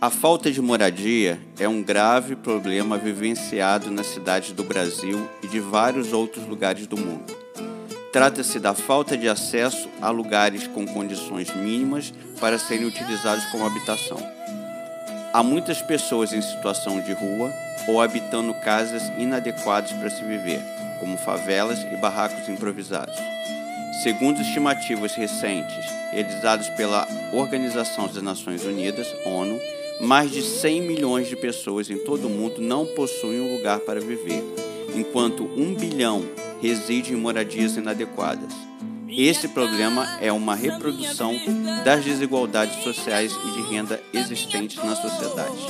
A falta de moradia é um grave problema vivenciado nas cidades do Brasil e de vários outros lugares do mundo. Trata-se da falta de acesso a lugares com condições mínimas para serem utilizados como habitação. Há muitas pessoas em situação de rua ou habitando casas inadequadas para se viver, como favelas e barracos improvisados. Segundo estimativas recentes realizadas pela Organização das Nações Unidas, ONU, mais de 100 milhões de pessoas em todo o mundo não possuem um lugar para viver, enquanto um bilhão reside em moradias inadequadas. Esse problema é uma reprodução das desigualdades sociais e de renda existentes na sociedade.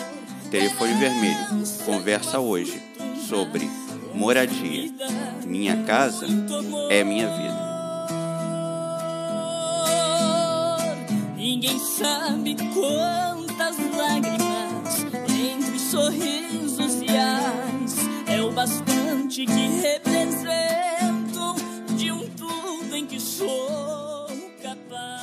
Telefone Vermelho conversa hoje sobre moradia. Minha casa é minha vida. Ninguém sabe quantas lágrimas entre sorrisos e as é o bastante que representam de um tudo em que sou capaz.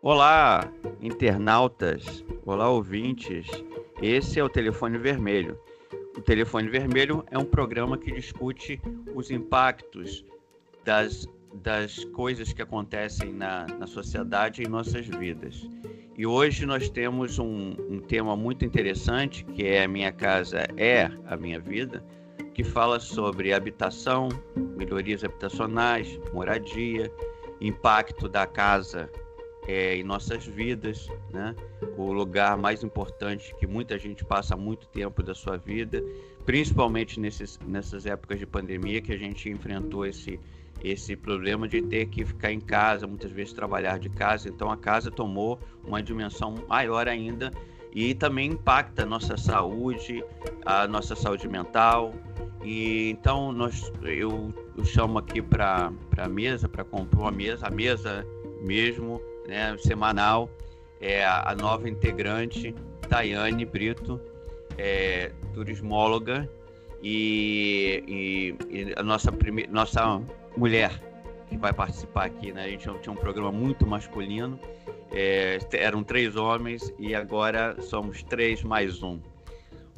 Olá, internautas, olá, ouvintes. Esse é o Telefone Vermelho. O Telefone Vermelho é um programa que discute os impactos das, das coisas que acontecem na, na sociedade e em nossas vidas. E hoje nós temos um, um tema muito interessante, que é Minha Casa é a Minha Vida, que fala sobre habitação, melhorias habitacionais, moradia, impacto da casa é, em nossas vidas, né? o lugar mais importante que muita gente passa muito tempo da sua vida, principalmente nesses, nessas épocas de pandemia que a gente enfrentou esse, esse problema de ter que ficar em casa, muitas vezes trabalhar de casa, então a casa tomou uma dimensão maior ainda e também impacta a nossa saúde, a nossa saúde mental. E então nós, eu, eu chamo aqui para a mesa, para comprar uma mesa, a mesa mesmo, né, semanal, é a nova integrante, Tayane Brito, é, turismóloga e, e, e, a nossa, nossa mulher que vai participar aqui. Né? A gente tinha um programa muito masculino, é, eram três homens e agora somos três mais um.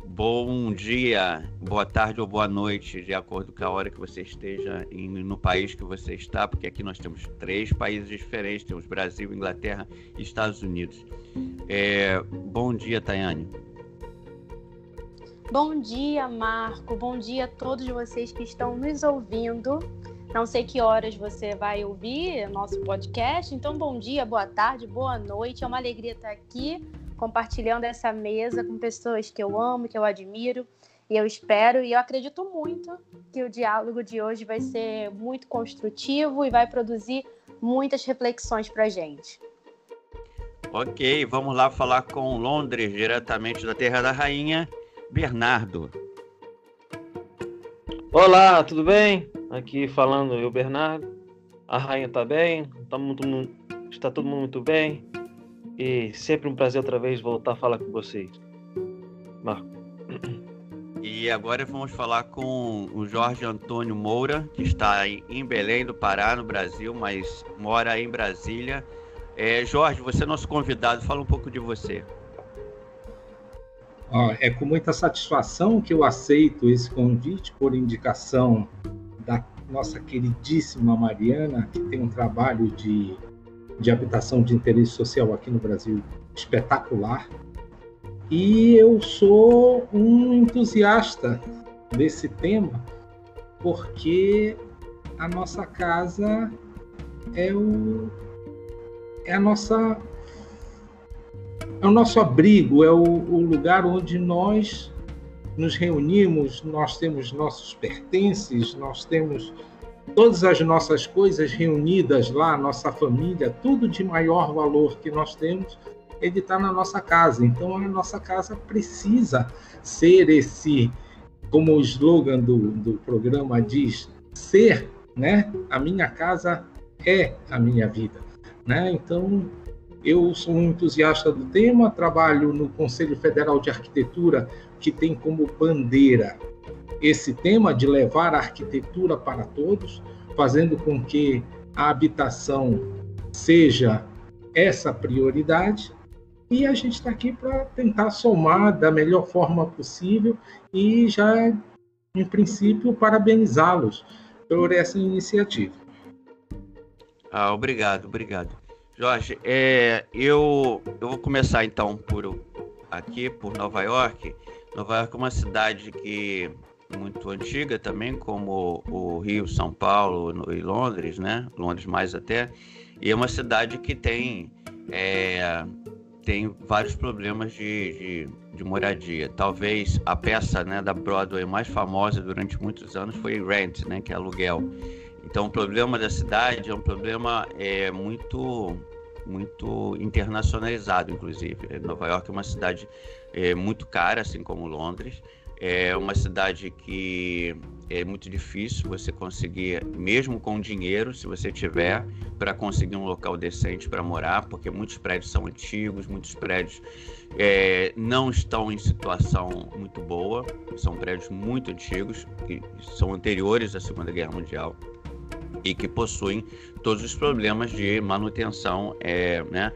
Bom dia, boa tarde ou boa noite, de acordo com a hora que você esteja em, no país que você está, porque aqui nós temos três países diferentes: temos Brasil, Inglaterra e Estados Unidos. É, bom dia, Tayane. Bom dia, Marco. Bom dia a todos vocês que estão nos ouvindo. Não sei que horas você vai ouvir nosso podcast, então bom dia, boa tarde, boa noite. É uma alegria estar aqui compartilhando essa mesa com pessoas que eu amo, que eu admiro. E eu espero e eu acredito muito que o diálogo de hoje vai ser muito construtivo e vai produzir muitas reflexões para a gente. Ok, vamos lá falar com Londres, diretamente da Terra da Rainha, Bernardo. Olá, tudo bem? Aqui falando eu, Bernardo. A rainha está bem, tá muito, está todo mundo muito bem. E sempre um prazer outra vez voltar a falar com vocês. Marco. E agora vamos falar com o Jorge Antônio Moura, que está em Belém do Pará, no Brasil, mas mora em Brasília. É, Jorge, você é nosso convidado, fala um pouco de você. É com muita satisfação que eu aceito esse convite por indicação da nossa queridíssima Mariana, que tem um trabalho de de habitação de interesse social aqui no Brasil espetacular. E eu sou um entusiasta desse tema, porque a nossa casa é o é a nossa é o nosso abrigo, é o, o lugar onde nós nos reunimos, nós temos nossos pertences, nós temos todas as nossas coisas reunidas lá, nossa família, tudo de maior valor que nós temos, ele está na nossa casa. Então a nossa casa precisa ser esse, como o slogan do, do programa diz, ser, né? A minha casa é a minha vida, né? Então eu sou um entusiasta do tema, trabalho no Conselho Federal de Arquitetura, que tem como bandeira esse tema de levar a arquitetura para todos, fazendo com que a habitação seja essa prioridade. E a gente está aqui para tentar somar da melhor forma possível e já, em princípio, parabenizá-los por essa iniciativa. Ah, obrigado, obrigado. Jorge, é, eu, eu vou começar então por aqui, por Nova York. Nova York é uma cidade que muito antiga também, como o Rio, São Paulo e Londres, né? Londres mais até. E é uma cidade que tem, é, tem vários problemas de, de, de, moradia. Talvez a peça né, da Broadway mais famosa durante muitos anos foi Rent, né, que é aluguel. Então, o problema da cidade é um problema é, muito muito internacionalizado, inclusive. Nova York é uma cidade é, muito cara, assim como Londres. É uma cidade que é muito difícil você conseguir, mesmo com dinheiro, se você tiver, para conseguir um local decente para morar, porque muitos prédios são antigos, muitos prédios é, não estão em situação muito boa, são prédios muito antigos, que são anteriores à Segunda Guerra Mundial e que possuem todos os problemas de manutenção, é, né?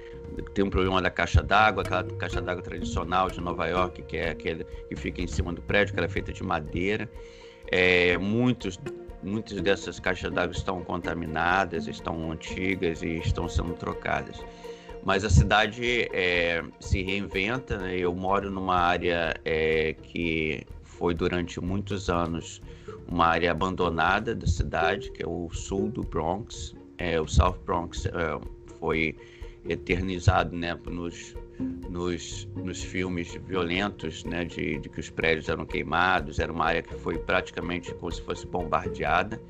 Tem um problema da caixa d'água, aquela caixa d'água tradicional de Nova York, que é aquele que fica em cima do prédio, que ela é feita de madeira. É, muitos, muitas dessas caixas d'água estão contaminadas, estão antigas e estão sendo trocadas. Mas a cidade é, se reinventa. Né? Eu moro numa área é, que foi durante muitos anos uma área abandonada da cidade, que é o sul do Bronx. É, o South Bronx é, foi eternizado né, nos, nos, nos filmes violentos né, de, de que os prédios eram queimados. Era uma área que foi praticamente como se fosse bombardeada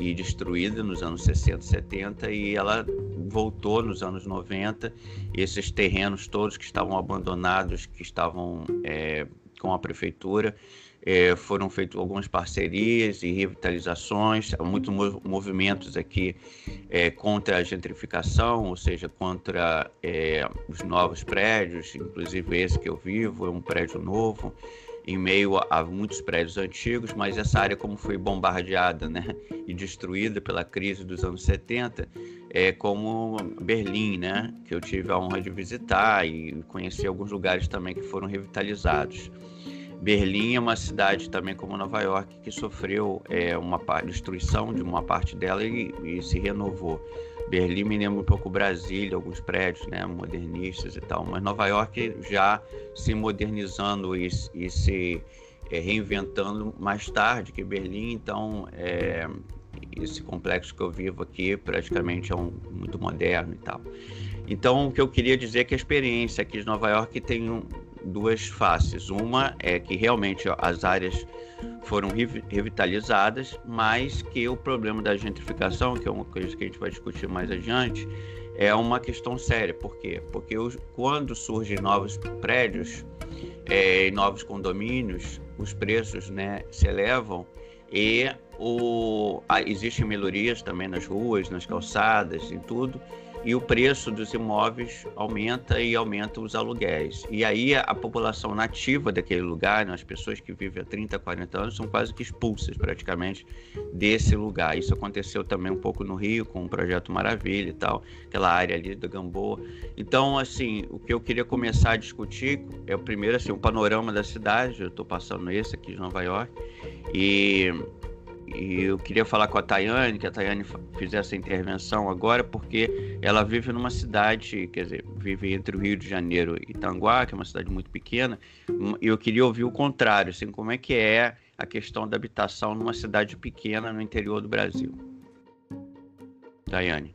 e destruída nos anos 60, 70 e ela voltou nos anos 90. Esses terrenos todos que estavam abandonados, que estavam é, com a prefeitura, é, foram feitas algumas parcerias e revitalizações, muitos movimentos aqui é, contra a gentrificação, ou seja, contra é, os novos prédios, inclusive esse que eu vivo, é um prédio novo, em meio a, muitos prédios antigos, mas essa área como foi bombardeada né, e destruída pela crise dos anos 70, é como Berlim, né, que eu tive a honra de visitar e conheci alguns lugares também que foram revitalizados. Berlim é uma cidade também como Nova York que sofreu é, uma destruição de uma parte dela e, e, se renovou. Berlim me lembra um pouco Brasília, alguns prédios né, modernistas e tal, mas Nova York já se modernizando e, e se é, reinventando mais tarde que Berlim, então é, esse complexo que eu vivo aqui praticamente é um, muito moderno e tal. Então, o que eu queria dizer é que a experiência aqui de Nova York tem um, duas faces. Uma é que realmente as áreas foram revitalizadas, mas que o problema da gentrificação, que é uma coisa que a gente vai discutir mais adiante, é uma questão séria. Por quê? Porque os, quando surgem novos prédios é, novos condomínios, os preços né, se elevam e o, existem melhorias também nas ruas, nas calçadas e tudo, e o preço dos imóveis aumenta e aumenta os aluguéis. E aí a, população nativa daquele lugar, né, as pessoas que vivem há 30, 40 anos, são quase que expulsas praticamente desse lugar. Isso aconteceu também um pouco no Rio com o projeto Maravilha e tal, aquela área ali da Gamboa. Então, assim, o que eu queria começar a discutir é o primeiro assim, um panorama da cidade, eu estou passando esse aqui de Nova York, e e eu queria falar com a Tayane, que a Tayane fizesse a intervenção agora, porque ela vive numa cidade, quer dizer, vive entre o Rio de Janeiro e Itanguá, que é uma cidade muito pequena, e eu queria ouvir o contrário, assim, como é que é a questão da habitação numa cidade pequena no interior do Brasil. Tayane.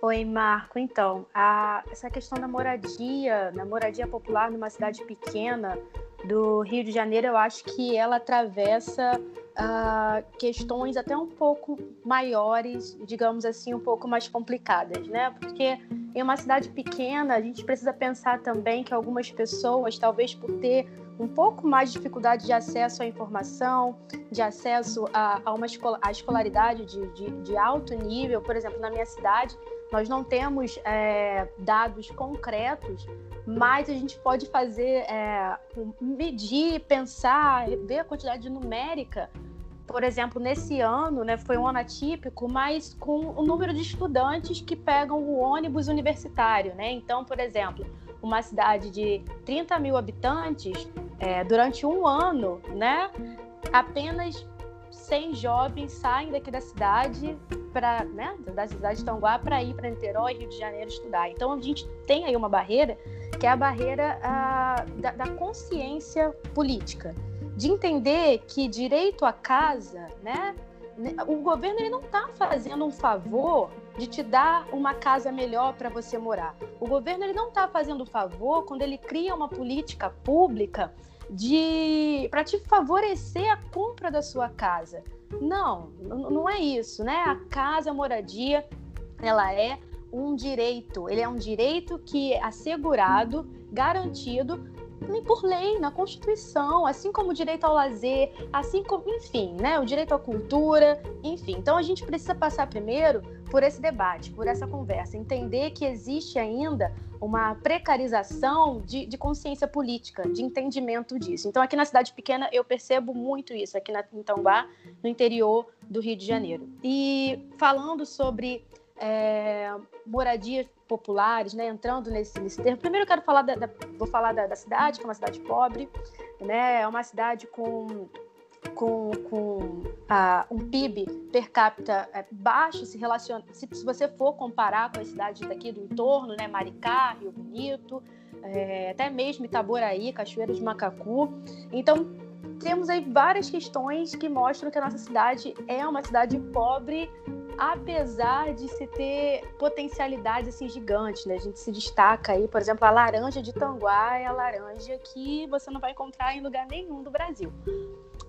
Oi, Marco. Então, a, essa questão da moradia, da moradia popular numa cidade pequena do Rio de Janeiro, eu acho que ela atravessa uh, questões até um pouco maiores, digamos assim, um pouco mais complicadas, né? Porque em uma cidade pequena, a gente precisa pensar também que algumas pessoas, talvez por ter um pouco mais de dificuldade de acesso à informação, de acesso a, a uma escola, a escolaridade de, de, de alto nível, por exemplo, na minha cidade, nós não temos é, dados concretos, mas a gente pode fazer, é, medir, pensar, ver a quantidade numérica. Por exemplo, nesse ano, né, foi um ano atípico, mas com o número de estudantes que pegam o ônibus universitário. Né? Então, por exemplo, uma cidade de 30 mil habitantes, é, durante um ano, né, apenas 100 jovens saem daqui da cidade para, né, da cidade de Tanguá para ir para Niterói, Rio de Janeiro estudar. Então a gente tem aí uma barreira que é a barreira a, da, da, consciência política, de entender que direito à casa, né, o governo ele não está fazendo um favor de te dar uma casa melhor para você morar. O governo ele não está fazendo favor quando ele cria uma política pública de para te favorecer a compra da sua casa. Não, não é isso, né? A casa, a moradia, ela é um direito. Ele é um direito que é assegurado, garantido por lei, na Constituição, assim como o direito ao lazer, assim como, enfim, né, o direito à cultura, enfim. Então a gente precisa passar primeiro por esse debate, por essa conversa, entender que existe ainda uma precarização de, de, consciência política, de entendimento disso. Então, aqui na cidade pequena, eu percebo muito isso, aqui na, em Tambar, no interior do Rio de Janeiro. E falando sobre é, moradias populares, né, entrando nesse, nesse termo, primeiro eu quero falar da, da vou falar da, da cidade, que é uma cidade pobre, né, é uma cidade com com, com ah, um PIB per capita é, baixo, se, relaciona, se, se, você for comparar com as cidades daqui do entorno, né, Maricá, Rio Bonito, é, até mesmo Itaboraí, Cachoeira de Macacu. Então, temos aí várias questões que mostram que a nossa cidade é uma cidade pobre, apesar de se ter potencialidades assim gigantes, né? A gente se destaca aí, por exemplo, a laranja de Tanguá é a laranja que você não vai encontrar em lugar nenhum do Brasil.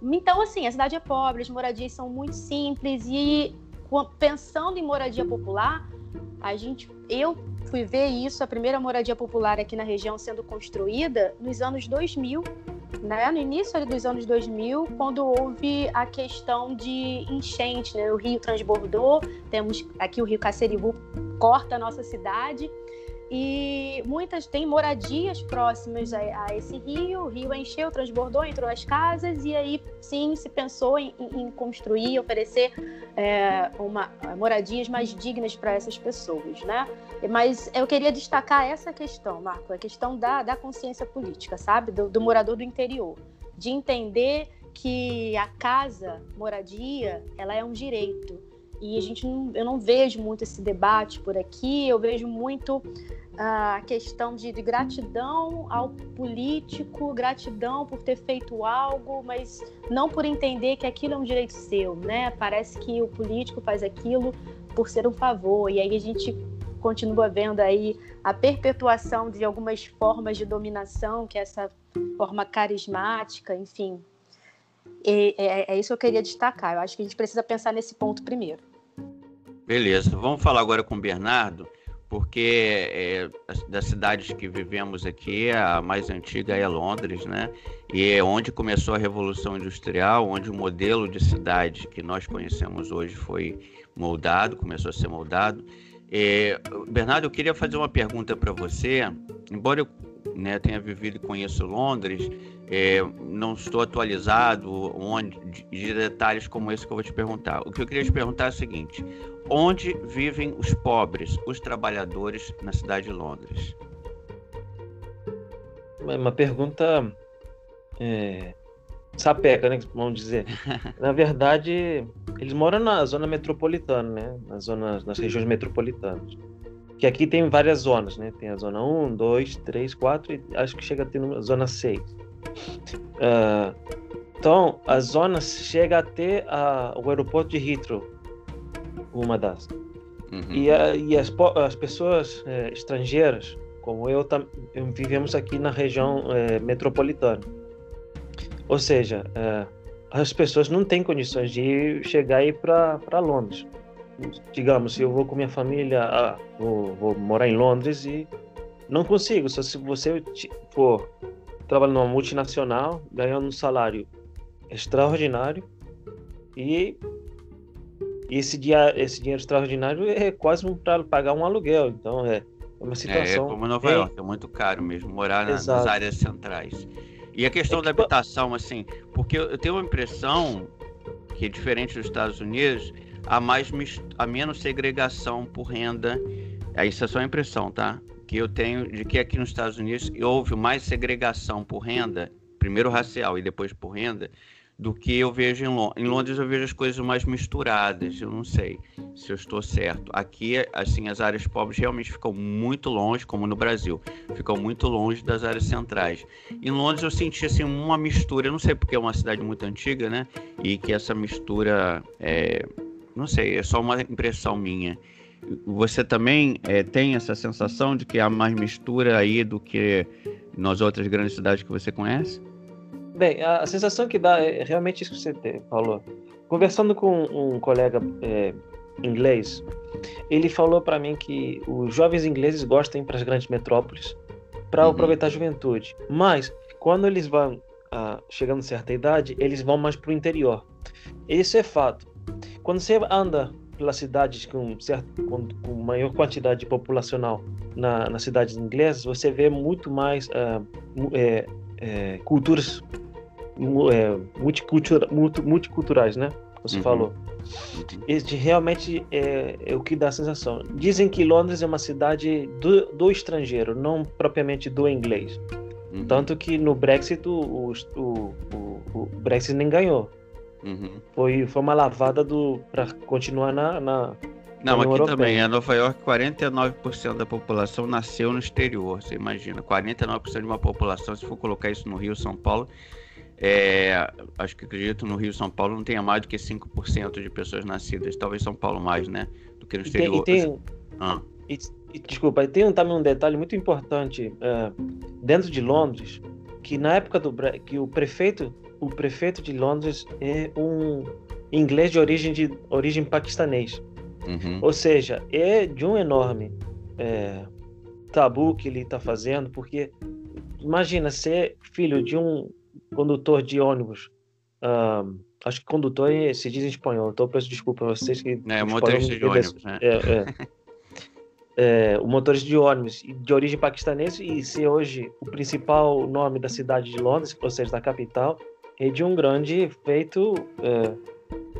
Então, assim, a cidade é pobre, as moradias são muito simples e pensando em moradia popular, a gente, eu fui ver isso, a primeira moradia popular aqui na região sendo construída nos anos 2000, né? No início dos anos 2000, quando houve a questão de enchente, né? O rio transbordou, temos aqui o rio Caceribu corta a nossa cidade e muitas têm moradias próximas a, a, esse rio. O rio encheu, transbordou, entrou as casas e aí sim se pensou em, em construir, oferecer é, uma, moradias mais dignas para essas pessoas, né? Mas eu queria destacar essa questão, Marco, a questão da, da consciência política, sabe, do, do morador do interior, de entender que a casa, moradia, ela é um direito e a gente não, eu não vejo muito esse debate por aqui, eu vejo muito a questão de, de, gratidão ao político, gratidão por ter feito algo, mas não por entender que aquilo é um direito seu, né? Parece que o político faz aquilo por ser um favor, e aí a gente continua vendo aí a perpetuação de algumas formas de dominação, que é essa forma carismática, enfim. E, é, é isso que eu queria destacar. Eu acho que a gente precisa pensar nesse ponto primeiro. Beleza, vamos falar agora com o Bernardo porque é, das cidades que vivemos aqui, a mais antiga é Londres, né? E é onde começou a Revolução Industrial, onde o modelo de cidade que nós conhecemos hoje foi moldado, começou a ser moldado. É, Bernardo, eu queria fazer uma pergunta para você. Embora eu né, tenha vivido e conheço Londres, é, não estou atualizado onde, de detalhes como esse que eu vou te perguntar. O que eu queria te perguntar é o seguinte: Onde vivem os pobres, os trabalhadores na cidade de Londres? Uma pergunta é, sapeca, né? Vamos dizer. na verdade, eles moram na zona metropolitana, né? Nas, zonas, nas regiões metropolitanas. Que aqui tem várias zonas, né? Tem a zona 1, 2, 3, 4 e acho que chega a ter a zona 6. Uh, ah, então, a zona chega até a, o aeroporto de Heathrow, uma das. Uhum. E, a, e as, as pessoas é, estrangeiras, como eu, tam, vivemos aqui na região é, metropolitana. Ou seja, é, as pessoas não têm condições de chegar ir para Londres. Digamos, se eu vou com minha família, ah, vou, vou, morar em Londres e não consigo. Só se você for trabalhar numa multinacional, ganhando um salário extraordinário E esse, dia, esse dinheiro extraordinário é quase para pagar um aluguel. Então é uma situação. É, como Nova York, é muito caro mesmo morar na, nas áreas centrais. E a questão é que... da habitação, assim, porque eu tenho uma impressão que, diferente dos Estados Unidos, há, mais, há menos segregação por renda. Isso é só a impressão, tá? Que eu tenho de que aqui nos Estados Unidos houve mais segregação por renda, primeiro racial e depois por renda, do que eu vejo em Londres. Em Londres eu vejo as coisas mais misturadas, eu não sei se eu estou certo. Aqui, assim, as áreas pobres realmente ficam muito longe, como no Brasil, ficam muito longe das áreas centrais. Em Londres eu senti, assim, uma mistura, eu não sei porque é uma cidade muito antiga, né, e que essa mistura, é, não sei, é só uma impressão minha. Você também é, tem essa sensação de que há mais mistura aí do que nas outras grandes cidades que você conhece? Bem, a, sensação que dá é realmente isso que você falou. Conversando com um colega é, inglês, ele falou para mim que os jovens ingleses gostam para as grandes metrópoles para uhum. aproveitar a juventude, mas quando eles vão ah, chegando a certa idade, eles vão mais para o interior. Isso é fato. Quando você anda pelas cidades com, certo, com, com maior quantidade populacional na, nas cidades inglesas, você vê muito mais ah, é, é, culturas é, multicultura, multiculturais, né? Você uhum. falou. Este realmente é, é, o que dá a sensação. Dizem que Londres é uma cidade do, do estrangeiro, não propriamente do inglês. Uhum. Tanto que no Brexit o, o, o, o Brexit nem ganhou. Uhum. Foi, foi uma lavada para continuar na, na não, aqui Europeia. também. Em Nova York, 49% da população nasceu no exterior. Você imagina, 49% de uma população, se for colocar isso no Rio, São Paulo, é, acho que acredito no Rio São Paulo não tenha mais do que 5% de pessoas nascidas, talvez São Paulo mais, né? Do que no exterior. E tem, e tem, ah. e, e, desculpa, tem também um detalhe muito importante é, dentro de Londres, que na época do que o prefeito, o prefeito de Londres é um inglês de origem de origem paquistanês. Uhum. Ou seja, é de um enorme é, tabu que ele está fazendo, porque imagina ser filho de um condutor de ônibus. Uh, acho que condutor se diz em espanhol, então peço desculpa a vocês que. É, motorista de ônibus, né? É, é. é, o motorista de ônibus de origem paquistanesa e ser hoje o principal nome da cidade de Londres, ou seja, da capital, é de um grande feito é,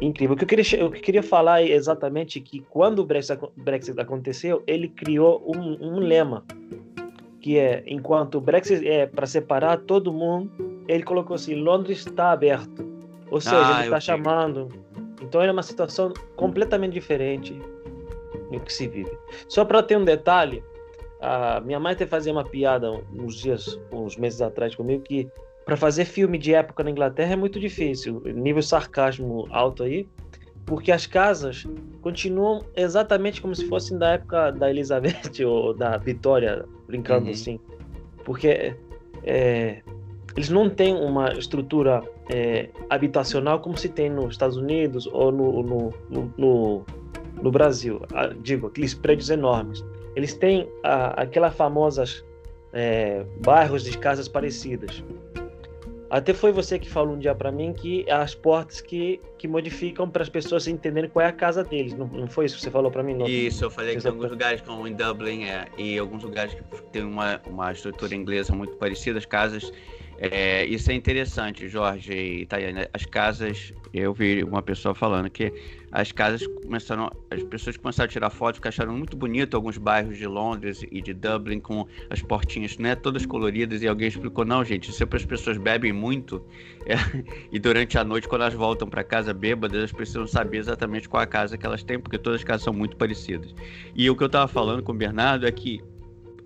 incrível. O que eu queria, eu queria falar é exatamente que quando o Brexit, Brexit aconteceu, ele criou um, um lema que é enquanto o Brexit é para separar todo mundo, ele colocou assim: Londres está aberto. Ou seja, ah, ele está chamando. Então é uma situação completamente diferente do que se vive. Só para ter um detalhe, a minha mãe até fazia uma piada uns dias, uns meses atrás comigo que para fazer filme de época na Inglaterra é muito difícil, nível sarcasmo alto aí, porque as casas continuam exatamente como se fossem da época da Elizabeth ou da Vitória, brincando uhum. assim. Porque é, eles não têm uma estrutura é, habitacional como se tem nos Estados Unidos ou no, no, no, no, no Brasil. Ah, digo, aqueles prédios enormes. Eles têm a, aquelas famosas é, bairros de casas parecidas. Até foi você que falou um dia para mim que as portas que, que modificam para as pessoas entenderem qual é a casa deles. Não, não foi isso que você falou para mim? Não? Isso, eu falei que tem alguns lugares, como em Dublin, é, e alguns lugares que tem uma, uma estrutura inglesa muito parecida, as casas. É, isso é interessante, Jorge e Tayane. As casas, eu vi uma pessoa falando que as casas começaram, as pessoas começaram a tirar fotos que acharam muito bonito alguns bairros de Londres e de Dublin com as portinhas, né, todas coloridas e alguém explicou não, gente, isso é as pessoas bebem muito é, e durante a noite quando elas voltam para casa bêbadas elas precisam saber exatamente qual a casa que elas têm porque todas as casas são muito parecidas. E o que eu estava falando com o Bernardo é que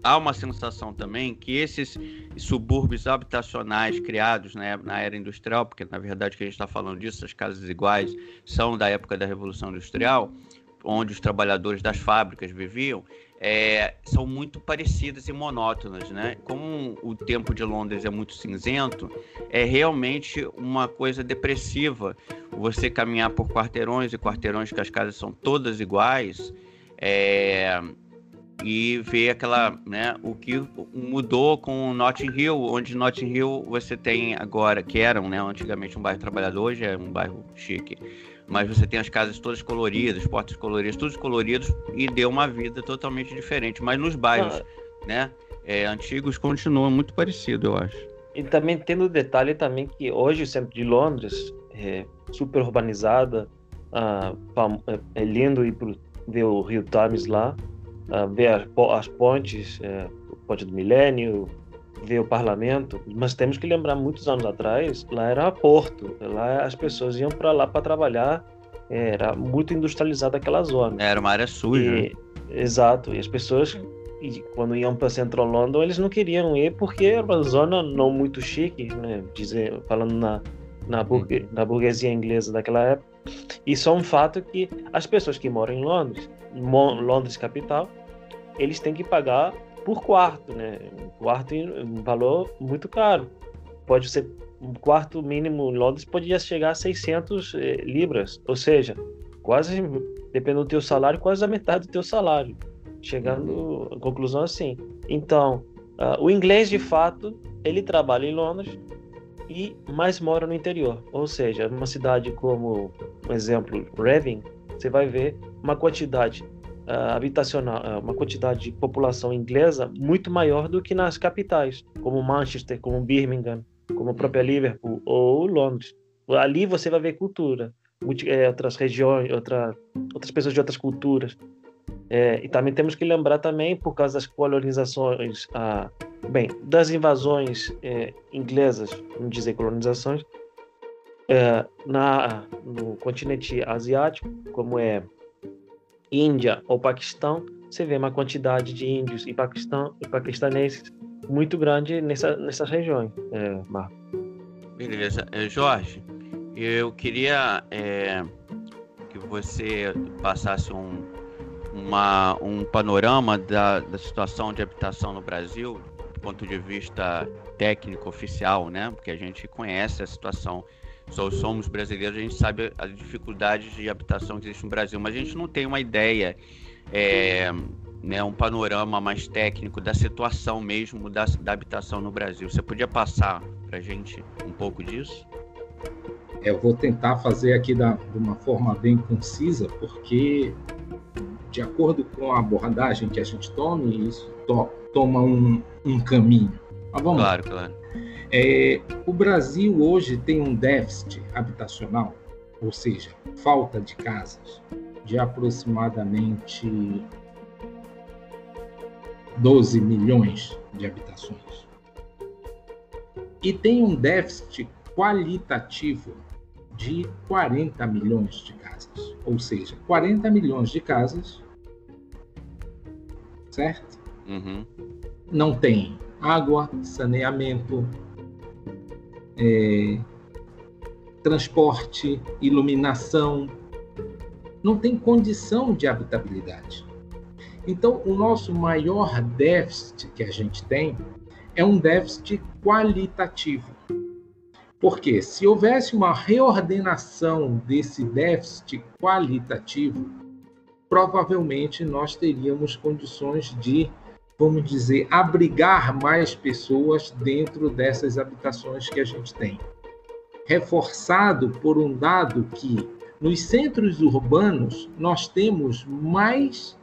há uma sensação também que esses subúrbios habitacionais criados né, na era industrial, porque na verdade que a gente está falando disso, as casas iguais são da época da Revolução Industrial, onde os trabalhadores das fábricas viviam, é, são muito parecidas e monótonas, né? Como o tempo de Londres é muito cinzento, é realmente uma coisa depressiva. Você caminhar por quarteirões e quarteirões que as casas são todas iguais, é, e ver aquela, né, o que mudou com Notting Hill, onde Notting Hill você tem agora, que eram, né, antigamente um bairro trabalhador, hoje é um bairro chique, mas você tem as casas todas coloridas, portas coloridas, todos coloridos e deu uma vida totalmente diferente. Mas nos bairros, ah. né, é, antigos continua muito parecido, eu acho. E também tendo o detalhe também que hoje o centro de Londres é super urbanizada, ah, é, é lindo ir pro, ver o Rio Thames lá, ah, ver as, as pontes, é, o Ponte do Milênio, ver o parlamento, mas temos que lembrar muitos anos atrás, lá era porto, lá as pessoas iam para lá para trabalhar, era muito industrializada aquela zona. Era uma área suja. E, exato, e as pessoas e quando iam para Central London, eles não queriam ir porque era uma zona não muito chique, né? Dizer, falando na, na, burgue, na burguesia inglesa daquela época. E só um fato que as pessoas que moram em Londres, Londres capital, eles têm que pagar por quarto, né? Um quarto um valor muito caro. Pode ser um quarto mínimo em Londres podia chegar a 600 eh, libras, ou seja, quase dependendo do teu salário, quase a metade do teu salário chegando à conclusão assim. Então, uh, o inglês de fato ele trabalha em Londres e mais mora no interior, ou seja, numa cidade como, por exemplo, Reading, você vai ver uma quantidade uh, habitacional, uh, uma quantidade de população inglesa muito maior do que nas capitais, como Manchester, como Birmingham, como a própria Liverpool ou Londres. Ali você vai ver cultura, é, outras regiões, outra, outras pessoas de outras culturas. É, e também temos que lembrar também, por causa das colonizações, ah, bem, das invasões é, inglesas, vamos dizer colonizações, é, na, no continente asiático, como é Índia ou Paquistão, você vê uma quantidade de índios e, paquistão, e paquistaneses muito grande nessa, nessas regiões, é, Marco. Beleza. É, Jorge, eu queria é, que você passasse um, uma, um panorama da, da situação de habitação no Brasil, do ponto de vista técnico oficial, né? Porque a gente conhece a situação, só somos brasileiros, a gente sabe as dificuldades de habitação que existe no Brasil, mas a gente não tem uma ideia, é, né, um panorama mais técnico da situação mesmo da, da habitação no Brasil. Você podia passar para a gente um pouco disso? Eu vou tentar fazer aqui da, de uma forma bem concisa, porque de acordo com a abordagem que a gente tome, isso to toma um, um caminho. Mas vamos claro, claro. É, o Brasil hoje tem um déficit habitacional, ou seja, falta de casas, de aproximadamente 12 milhões de habitações. E tem um déficit qualitativo de 40 milhões de casas. Ou seja, 40 milhões de casas certo? Uhum. Não tem água, saneamento, é, transporte, iluminação, não tem condição de habitabilidade. Então, o nosso maior déficit que a gente tem é um déficit qualitativo. Porque se houvesse uma reordenação desse déficit qualitativo, provavelmente nós teríamos condições de, vamos dizer, abrigar mais pessoas dentro dessas habitações que a gente tem. Reforçado por um dado que nos centros urbanos nós temos mais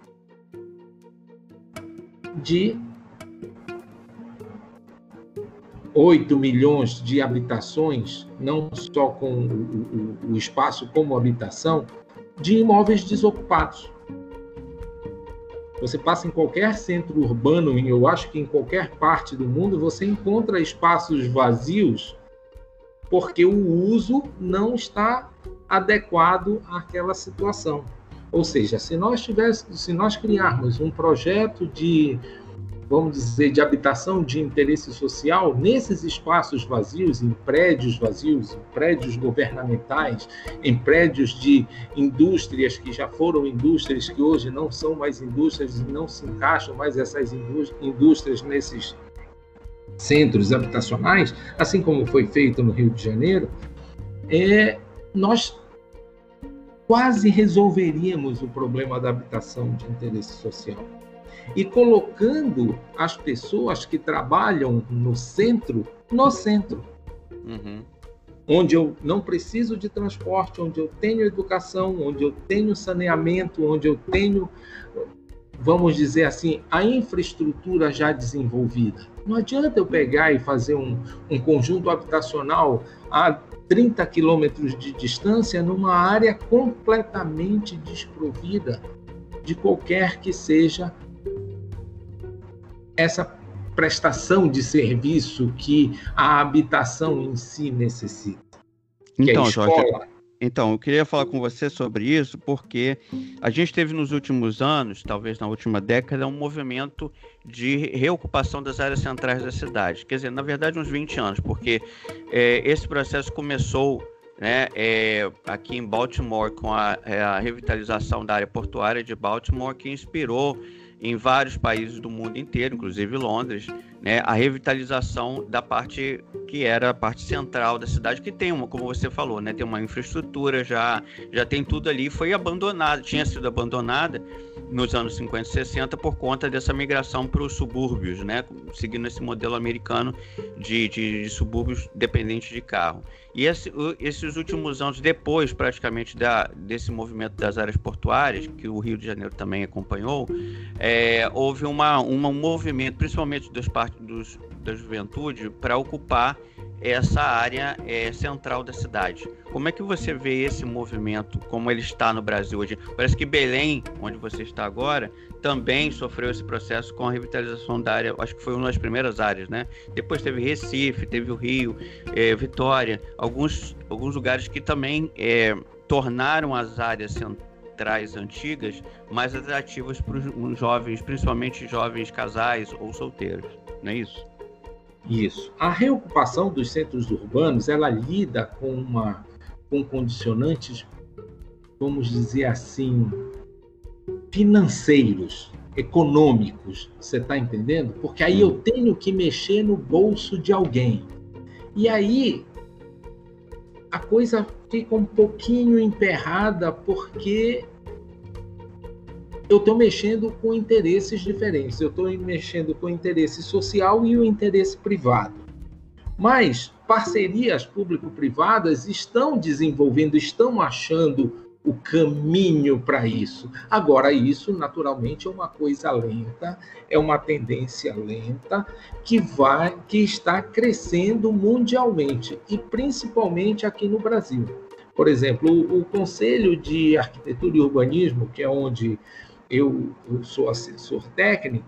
de 8 milhões de habitações, não só com o, o, espaço como habitação, de imóveis desocupados. Você passa em qualquer centro urbano, e eu acho que em qualquer parte do mundo, você encontra espaços vazios porque o uso não está adequado àquela situação. Ou seja, se nós tivéssemos, se nós criarmos um projeto de vamos dizer, de habitação de interesse social nesses espaços vazios, em prédios vazios, em prédios governamentais, em prédios de indústrias que já foram indústrias, que hoje não são mais indústrias e não se encaixam mais essas indústrias nesses centros habitacionais, assim como foi feito no Rio de Janeiro, é, nós quase resolveríamos o problema da habitação de interesse social. E colocando as pessoas que trabalham no centro no centro. Uhum. Onde eu não preciso de transporte, onde eu tenho educação, onde eu tenho saneamento, onde eu tenho, vamos dizer assim, a infraestrutura já desenvolvida. Não adianta eu pegar e fazer um, um conjunto habitacional a 30 quilômetros de distância numa área completamente desprovida de qualquer que seja essa prestação de serviço que a habitação em si necessita. Então, escola... Jorge, então, eu queria falar com você sobre isso, porque a gente teve nos últimos anos, talvez na última década, um movimento de reocupação das áreas centrais da cidade. Quer dizer, na verdade, uns 20 anos, porque é, esse processo começou né, é, aqui em Baltimore com a, é, a revitalização da área portuária de Baltimore, que inspirou em vários países do mundo inteiro, inclusive Londres, né, a revitalização da parte que era a parte central da cidade, que tem uma, como você falou, né, tem uma infraestrutura já, já tem tudo ali, foi abandonada, tinha sido abandonada nos anos 50 e 60 por conta dessa migração para os subúrbios, né, seguindo esse modelo americano de, de, de subúrbios dependentes de carro. E esse, esses últimos anos, depois praticamente da, desse movimento das áreas portuárias, que o Rio de Janeiro também acompanhou, é, houve uma, uma, um movimento, principalmente dos, dos, da juventude, para ocupar essa área é, central da cidade. Como é que você vê esse movimento, como ele está no Brasil hoje? Parece que Belém, onde você está agora, também sofreu esse processo com a revitalização da área, acho que foi uma das primeiras áreas, né? Depois teve Recife, teve o Rio, é, Vitória, alguns, alguns lugares que também é, tornaram as áreas centrais antigas mais atrativas para os jovens, principalmente jovens casais ou solteiros, não é isso? Isso. A reocupação dos centros urbanos, ela lida com uma com condicionantes, vamos dizer assim, financeiros, econômicos. Você está entendendo? Porque aí eu tenho que mexer no bolso de alguém. E aí a coisa fica um pouquinho emperrada porque eu estou mexendo com interesses diferentes. Eu estou mexendo com o interesse social e o interesse privado. Mas parcerias público-privadas estão desenvolvendo, estão achando o caminho para isso. Agora, isso naturalmente é uma coisa lenta, é uma tendência lenta que vai, que está crescendo mundialmente e principalmente aqui no Brasil. Por exemplo, o, o Conselho de Arquitetura e Urbanismo, que é onde eu, eu sou assessor técnico,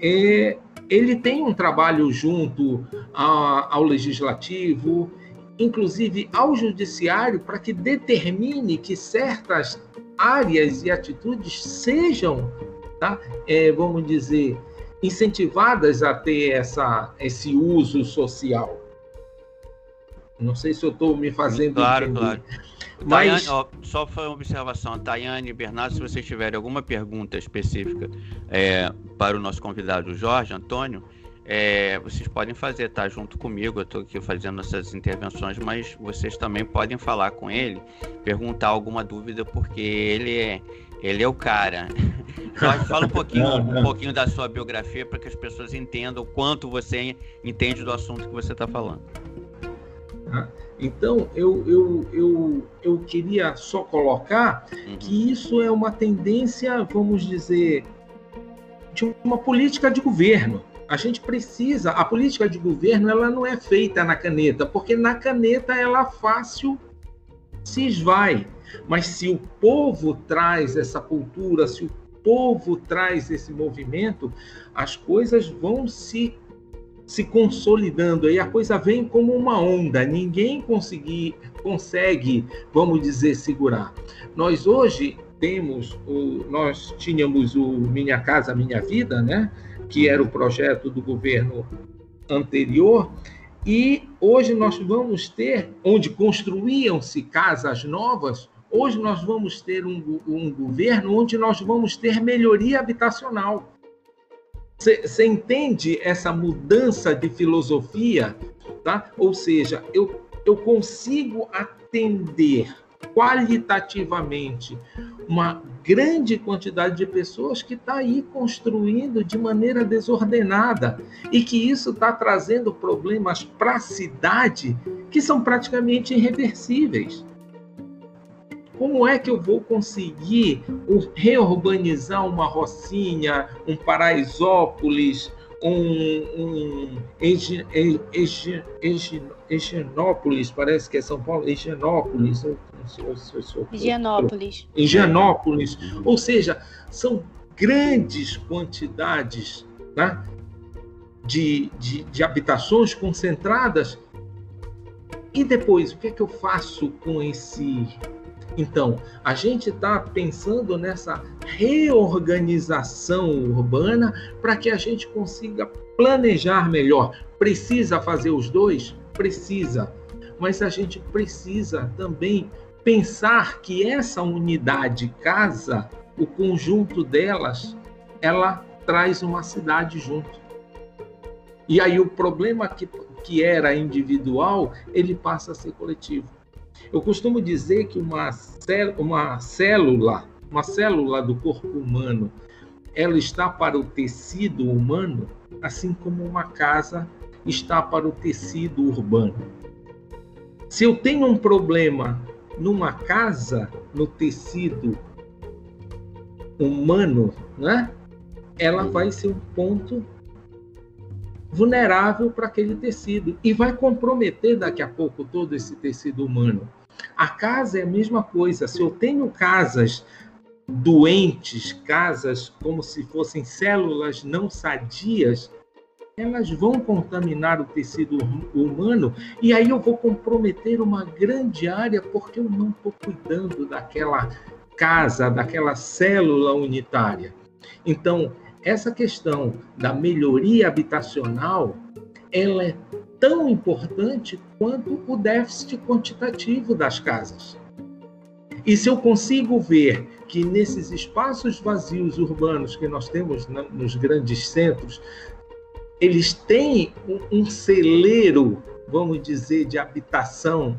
é, ele tem um trabalho junto a, ao legislativo, inclusive ao judiciário, para que determine que certas áreas e atitudes sejam, tá, é, vamos dizer, incentivadas a ter essa, esse uso social. Não sei se eu estou me fazendo claro, entender. Claro. Mas... Tayane, ó, só foi uma observação. Tayane e Bernardo, se vocês tiverem alguma pergunta específica é, para o nosso convidado Jorge Antônio, é, vocês podem fazer, tá? Junto comigo, eu estou aqui fazendo essas intervenções, mas vocês também podem falar com ele, perguntar alguma dúvida, porque ele é, ele é o cara. Jorge, fala um pouquinho, um pouquinho da sua biografia para que as pessoas entendam o quanto você entende do assunto que você está falando. Ah. Então, eu, eu, eu, eu queria só colocar uhum. que isso é uma tendência, vamos dizer, de uma política de governo. A gente precisa, a política de governo, ela não é feita na caneta, porque na caneta ela fácil se esvai. Mas se o povo traz essa cultura, se o povo traz esse movimento, as coisas vão se se consolidando aí, a coisa vem como uma onda, ninguém conseguir, consegue, vamos dizer, segurar. Nós hoje temos, o, nós tínhamos o Minha Casa Minha Vida, né? que era o projeto do governo anterior, e hoje nós vamos ter, onde construíam-se casas novas, hoje nós vamos ter um, um governo onde nós vamos ter melhoria habitacional. Você entende essa mudança de filosofia? Tá? Ou seja, eu, eu consigo atender qualitativamente uma grande quantidade de pessoas que está aí construindo de maneira desordenada e que isso está trazendo problemas para a cidade que são praticamente irreversíveis. Como é que eu vou conseguir reurbanizar uma Rocinha, um Paraisópolis, um, um Higienópolis, parece que é São Paulo, Higienópolis, Higienópolis. Higienópolis. Ou seja, são grandes quantidades né, de, de, de habitações concentradas. E depois, o que é que eu faço com esse então, a gente está pensando nessa reorganização urbana para que a gente consiga planejar melhor. Precisa fazer os dois? Precisa. Mas a gente precisa também pensar que essa unidade casa, o conjunto delas, ela traz uma cidade junto. E aí o problema que, que era individual, ele passa a ser coletivo. Eu costumo dizer que uma, uma célula, uma célula do corpo humano, ela está para o tecido humano, assim como uma casa está para o tecido urbano. Se eu tenho um problema numa casa, no tecido humano, né? ela vai ser um ponto vulnerável para aquele tecido e vai comprometer daqui a pouco todo esse tecido humano. A casa é a mesma coisa. Se eu tenho casas doentes, casas como se fossem células não sadias, elas vão contaminar o tecido humano e aí eu vou comprometer uma grande área porque eu não estou cuidando daquela casa, daquela célula unitária. Então, essa questão da melhoria habitacional, ela é tão importante quanto o déficit quantitativo das casas. E se eu consigo ver que nesses espaços vazios urbanos que nós temos nos grandes centros, eles têm um, celeiro, vamos dizer, de habitação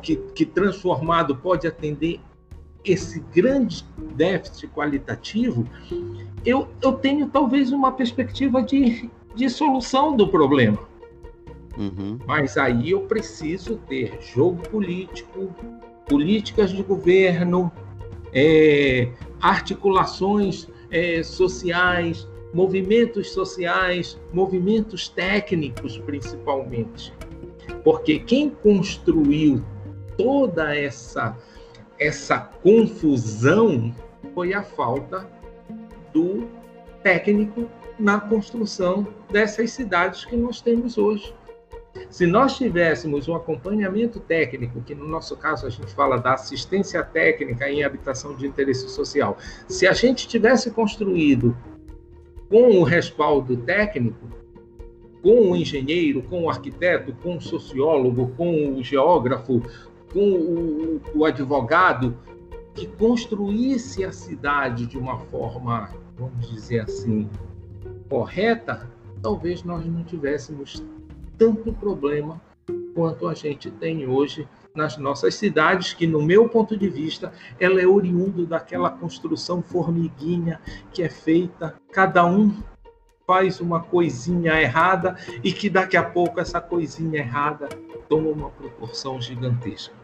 que, que transformado pode atender esse grande déficit qualitativo, eu, eu tenho talvez uma perspectiva de, de solução do problema. Uhum. Mas aí eu preciso ter jogo político, políticas de governo, é, articulações é, sociais, movimentos sociais, movimentos técnicos principalmente. Porque quem construiu toda essa essa confusão foi a falta do técnico na construção dessas cidades que nós temos hoje. Se nós tivéssemos um acompanhamento técnico, que no nosso caso a gente fala da assistência técnica em habitação de interesse social, se a gente tivesse construído com o respaldo técnico, com o engenheiro, com o arquiteto, com o sociólogo, com o geógrafo, com o, o advogado, que construísse a cidade de uma forma, vamos dizer assim, correta, talvez nós não tivéssemos tanto problema quanto a gente tem hoje nas nossas cidades, que no meu ponto de vista, ela é oriundo daquela construção formiguinha que é feita, cada um faz uma coisinha errada e que daqui a pouco essa coisinha errada toma uma proporção gigantesca.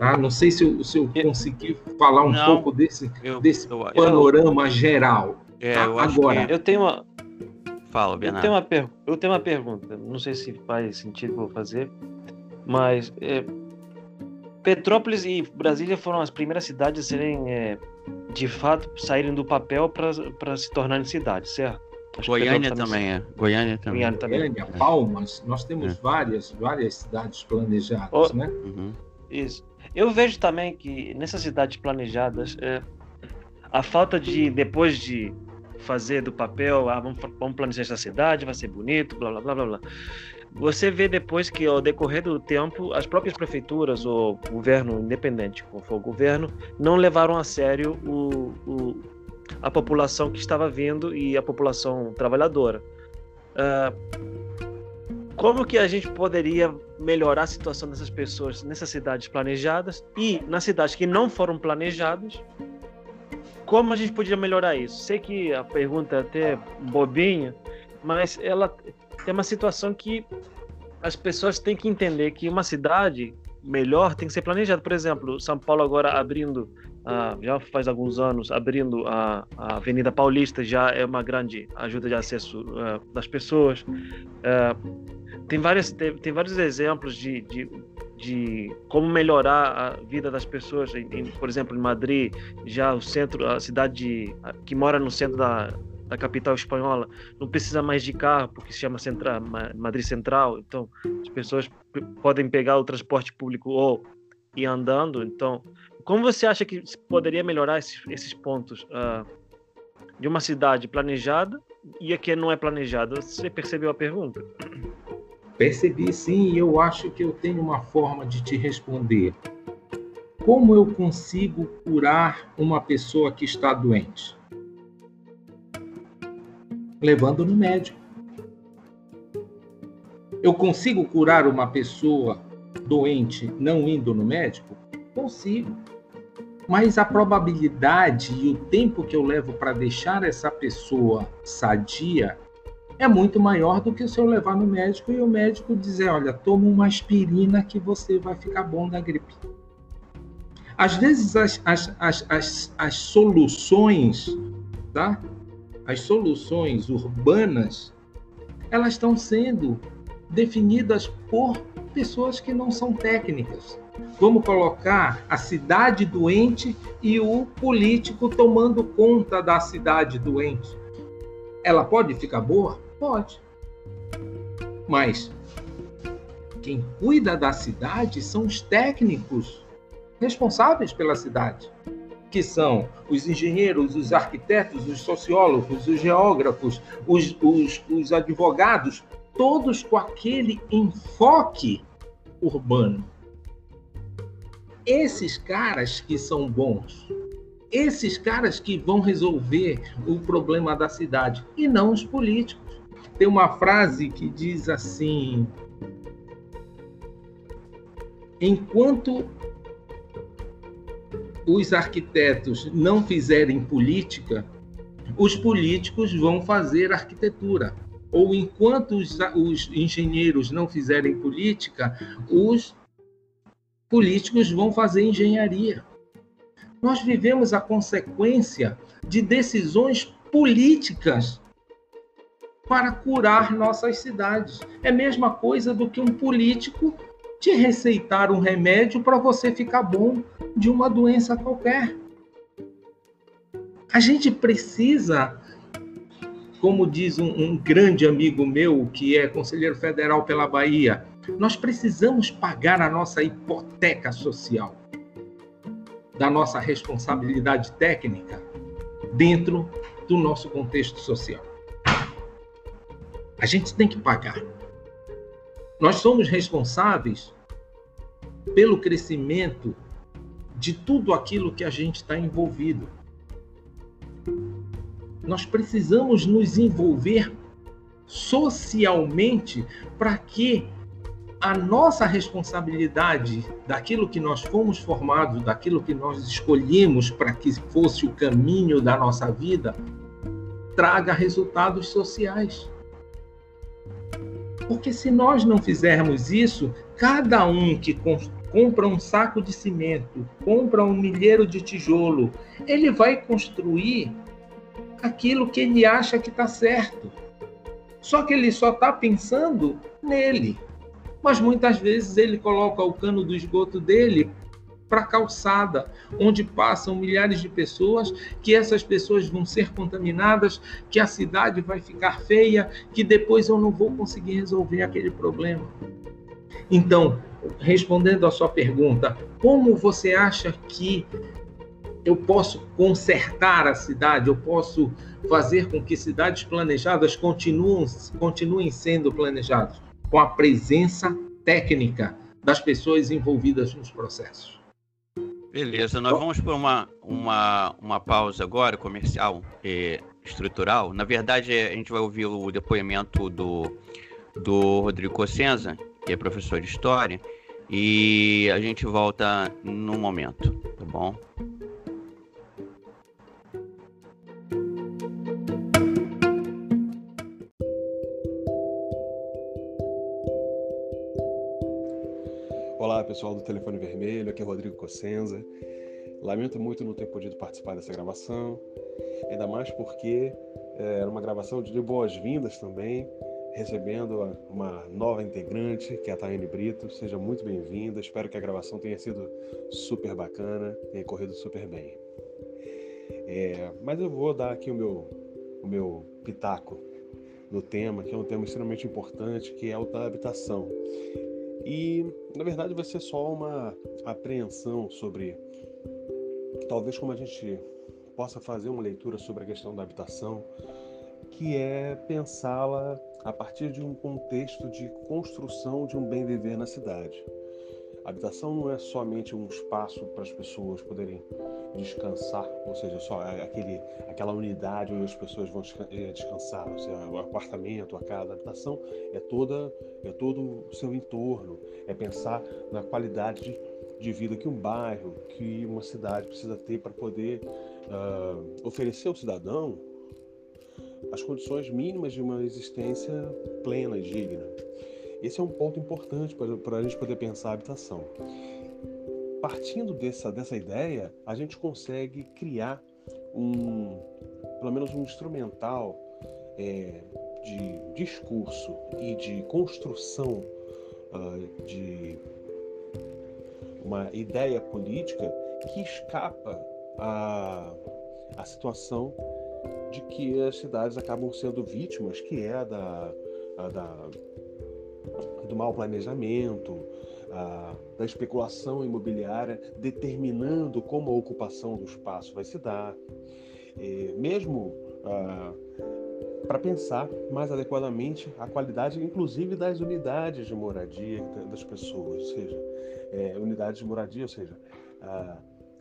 Ah, não sei se eu, se eu consegui falar um não, pouco desse, eu, desse eu, panorama eu, geral. É, eu Agora, que... eu tenho uma, Fala, Bernardo. Eu tenho, uma per... eu tenho uma pergunta, não sei se faz sentido vou fazer, mas é... Petrópolis e Brasília foram as primeiras cidades a serem, é, de fato, saírem do papel para se tornarem cidades, certo? Acho Goiânia também é. Goiânia também. Goiânia, também. Goiânia Palmas, nós temos é. várias, várias cidades planejadas, oh, né? Uhum. Isso. Eu vejo também que nessas cidades planejadas, é, a falta de, depois de fazer do papel, ah, vamos, vamos planejar essa cidade, vai ser bonito, blá blá blá blá blá. Você vê depois que ao decorrer do tempo, as próprias prefeituras ou governo independente, como for o governo, não levaram a sério o, o, a população que estava vindo e a população trabalhadora. Uh, como que a gente poderia melhorar a situação dessas pessoas nessas cidades planejadas e nas cidades que não foram planejadas? Como a gente poderia melhorar isso? Sei que a pergunta é até bobinha, mas ela tem uma situação que as pessoas têm que entender que uma cidade melhor tem que ser planejada. Por exemplo, São Paulo agora abrindo, uh, já faz alguns anos, abrindo a, a, Avenida Paulista, já é uma grande ajuda de acesso uh, das pessoas. Uh, tem, várias, tem, tem vários exemplos de, de, de, como melhorar a vida das pessoas. Em, em, por exemplo, em Madrid, já o centro, a cidade de, que mora no centro da, da capital espanhola não precisa mais de carro, porque se chama Central, Madrid Central. Então, as pessoas podem pegar o transporte público ou ir andando. Então, como você acha que poderia melhorar esses, esses pontos uh, de uma cidade planejada e a que não é planejada? Você percebeu a pergunta? Percebi sim, e eu acho que eu tenho uma forma de te responder. Como eu consigo curar uma pessoa que está doente? Levando no médico. Eu consigo curar uma pessoa doente não indo no médico? Consigo. Mas a probabilidade e o tempo que eu levo para deixar essa pessoa sadia é muito maior do que se eu levar no médico e o médico dizer, olha, toma uma aspirina que você vai ficar bom da gripe. Às vezes as, as, as, as, as soluções, tá? As soluções urbanas, elas estão sendo definidas por pessoas que não são técnicas. Vamos colocar a cidade doente e o político tomando conta da cidade doente. Ela pode ficar boa? Pode. Mas quem cuida da cidade são os técnicos responsáveis pela cidade, que são os engenheiros, os arquitetos, os sociólogos, os geógrafos, os, os, os advogados, todos com aquele enfoque urbano. Esses caras que são bons, esses caras que vão resolver o problema da cidade e não os políticos tem uma frase que diz assim: enquanto os arquitetos não fizerem política, os políticos vão fazer arquitetura. Ou enquanto os, os engenheiros não fizerem política, os políticos vão fazer engenharia. Nós vivemos a consequência de decisões políticas para curar nossas cidades. É a mesma coisa do que um político te receitar um remédio para você ficar bom de uma doença qualquer. A gente precisa, como diz um, um grande amigo meu, que é conselheiro federal pela Bahia, nós precisamos pagar a nossa hipoteca social da nossa responsabilidade técnica dentro do nosso contexto social. A gente tem que pagar. Nós somos responsáveis pelo crescimento de tudo aquilo que a gente está envolvido. Nós precisamos nos envolver socialmente para que a nossa responsabilidade daquilo que nós fomos formados, daquilo que nós escolhemos para que fosse o caminho da nossa vida, traga resultados sociais. Porque se nós não fizermos isso, cada um que compra um saco de cimento, compra um milheiro de tijolo, ele vai construir aquilo que ele acha que está certo. Só que ele só está pensando nele. Mas muitas vezes ele coloca o cano do esgoto dele para a calçada, onde passam milhares de pessoas, que essas pessoas vão ser contaminadas, que a cidade vai ficar feia, que depois eu não vou conseguir resolver aquele problema. Então, respondendo à sua pergunta, como você acha que eu posso consertar a cidade, eu posso fazer com que cidades planejadas continuem, continuem sendo planejadas? Com a presença técnica das pessoas envolvidas nos processos. Beleza, nós vamos por uma, uma, uma pausa agora, comercial e estrutural. Na verdade, a gente vai ouvir o depoimento do, do Rodrigo Cossenza, que é professor de História, e a gente volta no momento, tá bom? Pessoal do Telefone Vermelho, aqui é Rodrigo Cossenza. Lamento muito não ter podido participar dessa gravação, ainda mais porque é, era uma gravação de boas-vindas também recebendo uma nova integrante, que é a Tayane Brito. Seja muito bem-vinda. Espero que a gravação tenha sido super bacana, tenha corrido super bem. É, mas eu vou dar aqui o meu, o meu pitaco no tema, que é um tema extremamente importante, que é o da habitação. E, na verdade, vai ser só uma apreensão sobre, talvez como a gente possa fazer uma leitura sobre a questão da habitação, que é pensá-la a partir de um contexto de construção de um bem viver na cidade. A habitação não é somente um espaço para as pessoas poderem descansar, ou seja, só aquele, aquela unidade onde as pessoas vão eh, descansar, ou seja, o apartamento, a casa, a habitação é toda é todo o seu entorno, é pensar na qualidade de, de vida que um bairro, que uma cidade precisa ter para poder uh, oferecer ao cidadão as condições mínimas de uma existência plena e digna. Esse é um ponto importante para a gente poder pensar a habitação. Partindo dessa, dessa ideia, a gente consegue criar um, pelo menos um instrumental é, de discurso e de construção uh, de uma ideia política que escapa à, à situação de que as cidades acabam sendo vítimas, que é a da, a da do mau planejamento, da especulação imobiliária, determinando como a ocupação do espaço vai se dar. E mesmo para pensar mais adequadamente a qualidade, inclusive das unidades de moradia das pessoas, ou seja, é, unidades de moradia, ou seja,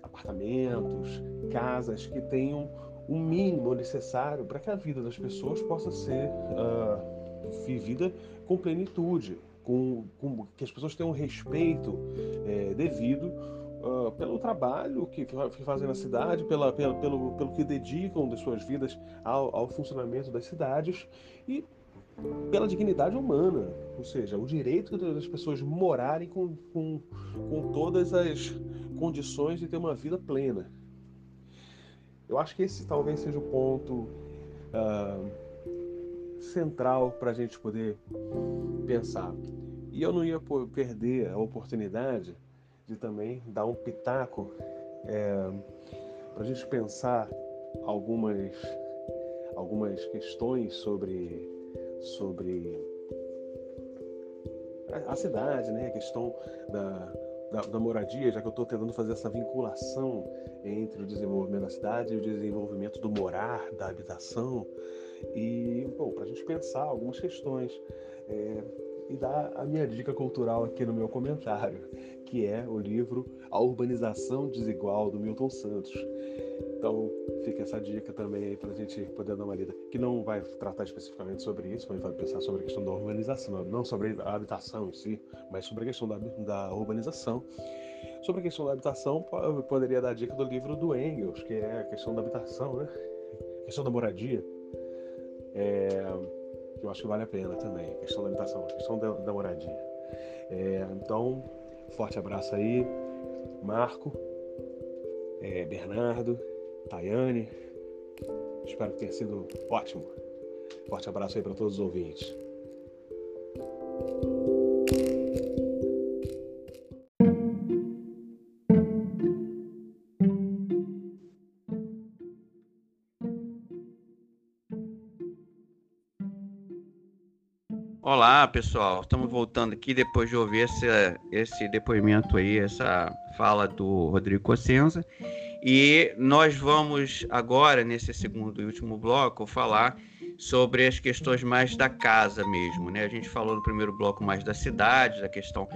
apartamentos, casas que tenham o mínimo necessário para que a vida das pessoas possa ser uh, vivida com plenitude, com, com, que as pessoas tenham respeito é, devido uh, pelo trabalho que, que, fazem na cidade, pela, pela, pelo, pelo que dedicam das suas vidas ao, ao funcionamento das cidades e pela dignidade humana, ou seja, o direito das pessoas morarem com, com, com todas as condições de ter uma vida plena. Eu acho que esse talvez seja o ponto uh, central para a gente poder pensar. E eu não ia perder a oportunidade de também dar um pitaco é, para a gente pensar algumas, algumas questões sobre, sobre a, cidade, né? a questão da, da, da moradia, já que eu estou tentando fazer essa vinculação entre o desenvolvimento da cidade e o desenvolvimento do morar, da habitação, e bom, para a gente pensar algumas questões. É, e dar a minha dica cultural aqui no meu comentário, que é o livro A Urbanização Desigual do Milton Santos. Então fica essa dica também aí para a gente poder dar uma lida, que não vai tratar especificamente sobre isso, mas vai pensar sobre a questão da urbanização, não sobre a habitação em si, mas sobre a questão da, da urbanização. Sobre a questão da habitação, eu poderia dar a dica do livro do Engels, que é a questão da habitação, né? A questão da moradia. É, eu acho que vale a pena também, a questão da habitação, a questão da, da moradia. É, então, forte abraço aí, Marco, é, Bernardo, Tayane. Espero que tenha sido ótimo. Forte abraço aí para todos os ouvintes. Olá, pessoal. Estamos voltando aqui depois de ouvir esse, esse depoimento aí, essa fala do Rodrigo Cossenza. E nós vamos agora, nesse segundo e último bloco, falar sobre as questões mais da casa mesmo, né? A gente falou no primeiro bloco mais da cidade, da questão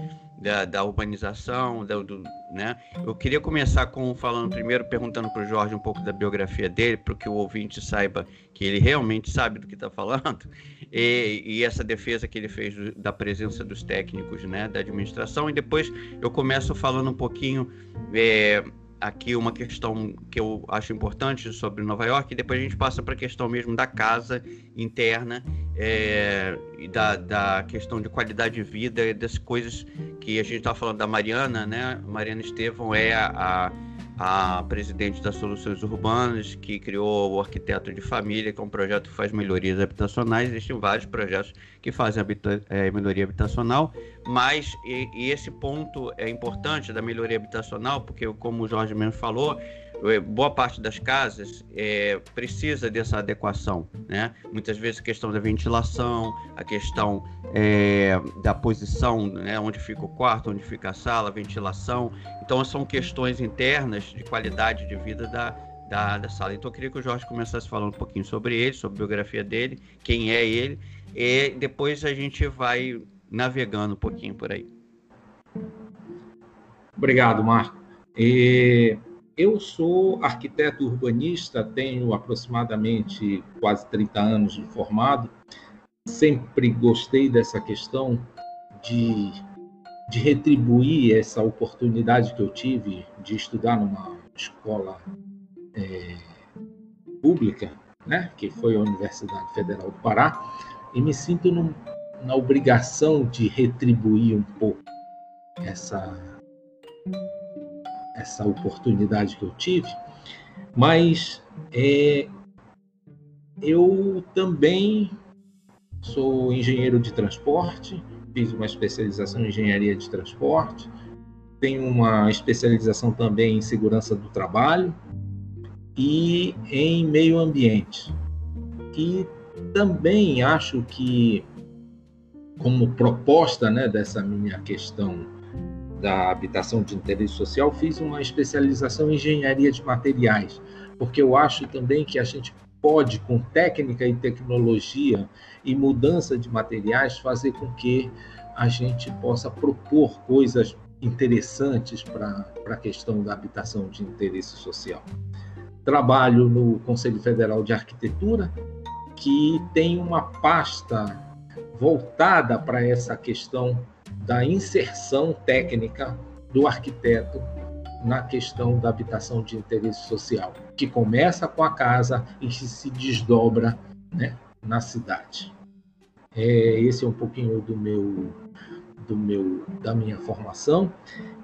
da, da urbanização, da, do, né? Eu queria começar com falando primeiro, perguntando para o Jorge um pouco da biografia dele, para que o ouvinte saiba que ele realmente sabe do que está falando, e, e, essa defesa que ele fez do, da presença dos técnicos, né, da administração, e depois eu começo falando um pouquinho é, aqui uma questão que eu acho importante sobre Nova York, e depois a gente passa para a questão mesmo da casa interna é, e da, da questão de qualidade de vida, das coisas que a gente está falando da Mariana, né? Mariana Estevão é a, a presidente das Soluções Urbanas, que criou o Arquiteto de Família, que é um projeto que faz melhorias habitacionais. Existem vários projetos que fazem habita é, melhoria habitacional, mas e, e esse ponto é importante da melhoria habitacional, porque, como o Jorge mesmo falou, boa parte das casas é, precisa dessa adequação, né? Muitas vezes a questão da ventilação, a questão é, da posição, né? Onde fica o quarto, onde fica a sala, a ventilação. Então são questões internas de qualidade de vida da, da, da, sala. Então eu queria que o Jorge começasse falando um pouquinho sobre ele, sobre a biografia dele, quem é ele, e depois a gente vai navegando um pouquinho por aí. Obrigado, Marco. E eu sou arquiteto urbanista, tenho aproximadamente quase 30 anos de formado. Sempre gostei dessa questão de, de retribuir essa oportunidade que eu tive de estudar numa escola é, pública, né, que foi a Universidade Federal do Pará, e me sinto num, na obrigação de retribuir um pouco essa essa oportunidade que eu tive, mas é, eu também sou engenheiro de transporte, fiz uma especialização em engenharia de transporte, tenho uma especialização também em segurança do trabalho e em meio ambiente. E também acho que, como proposta né, dessa minha questão da habitação de interesse social, fiz uma especialização em engenharia de materiais, porque eu acho também que a gente pode, com técnica e tecnologia e mudança de materiais, fazer com que a gente possa propor coisas interessantes para a questão da habitação de interesse social. Trabalho no Conselho Federal de Arquitetura, que tem uma pasta voltada para essa questão da inserção técnica do arquiteto na questão da habitação de interesse social, que começa com a casa e que se desdobra né, na cidade. É, esse é um pouquinho do meu, do meu, da minha formação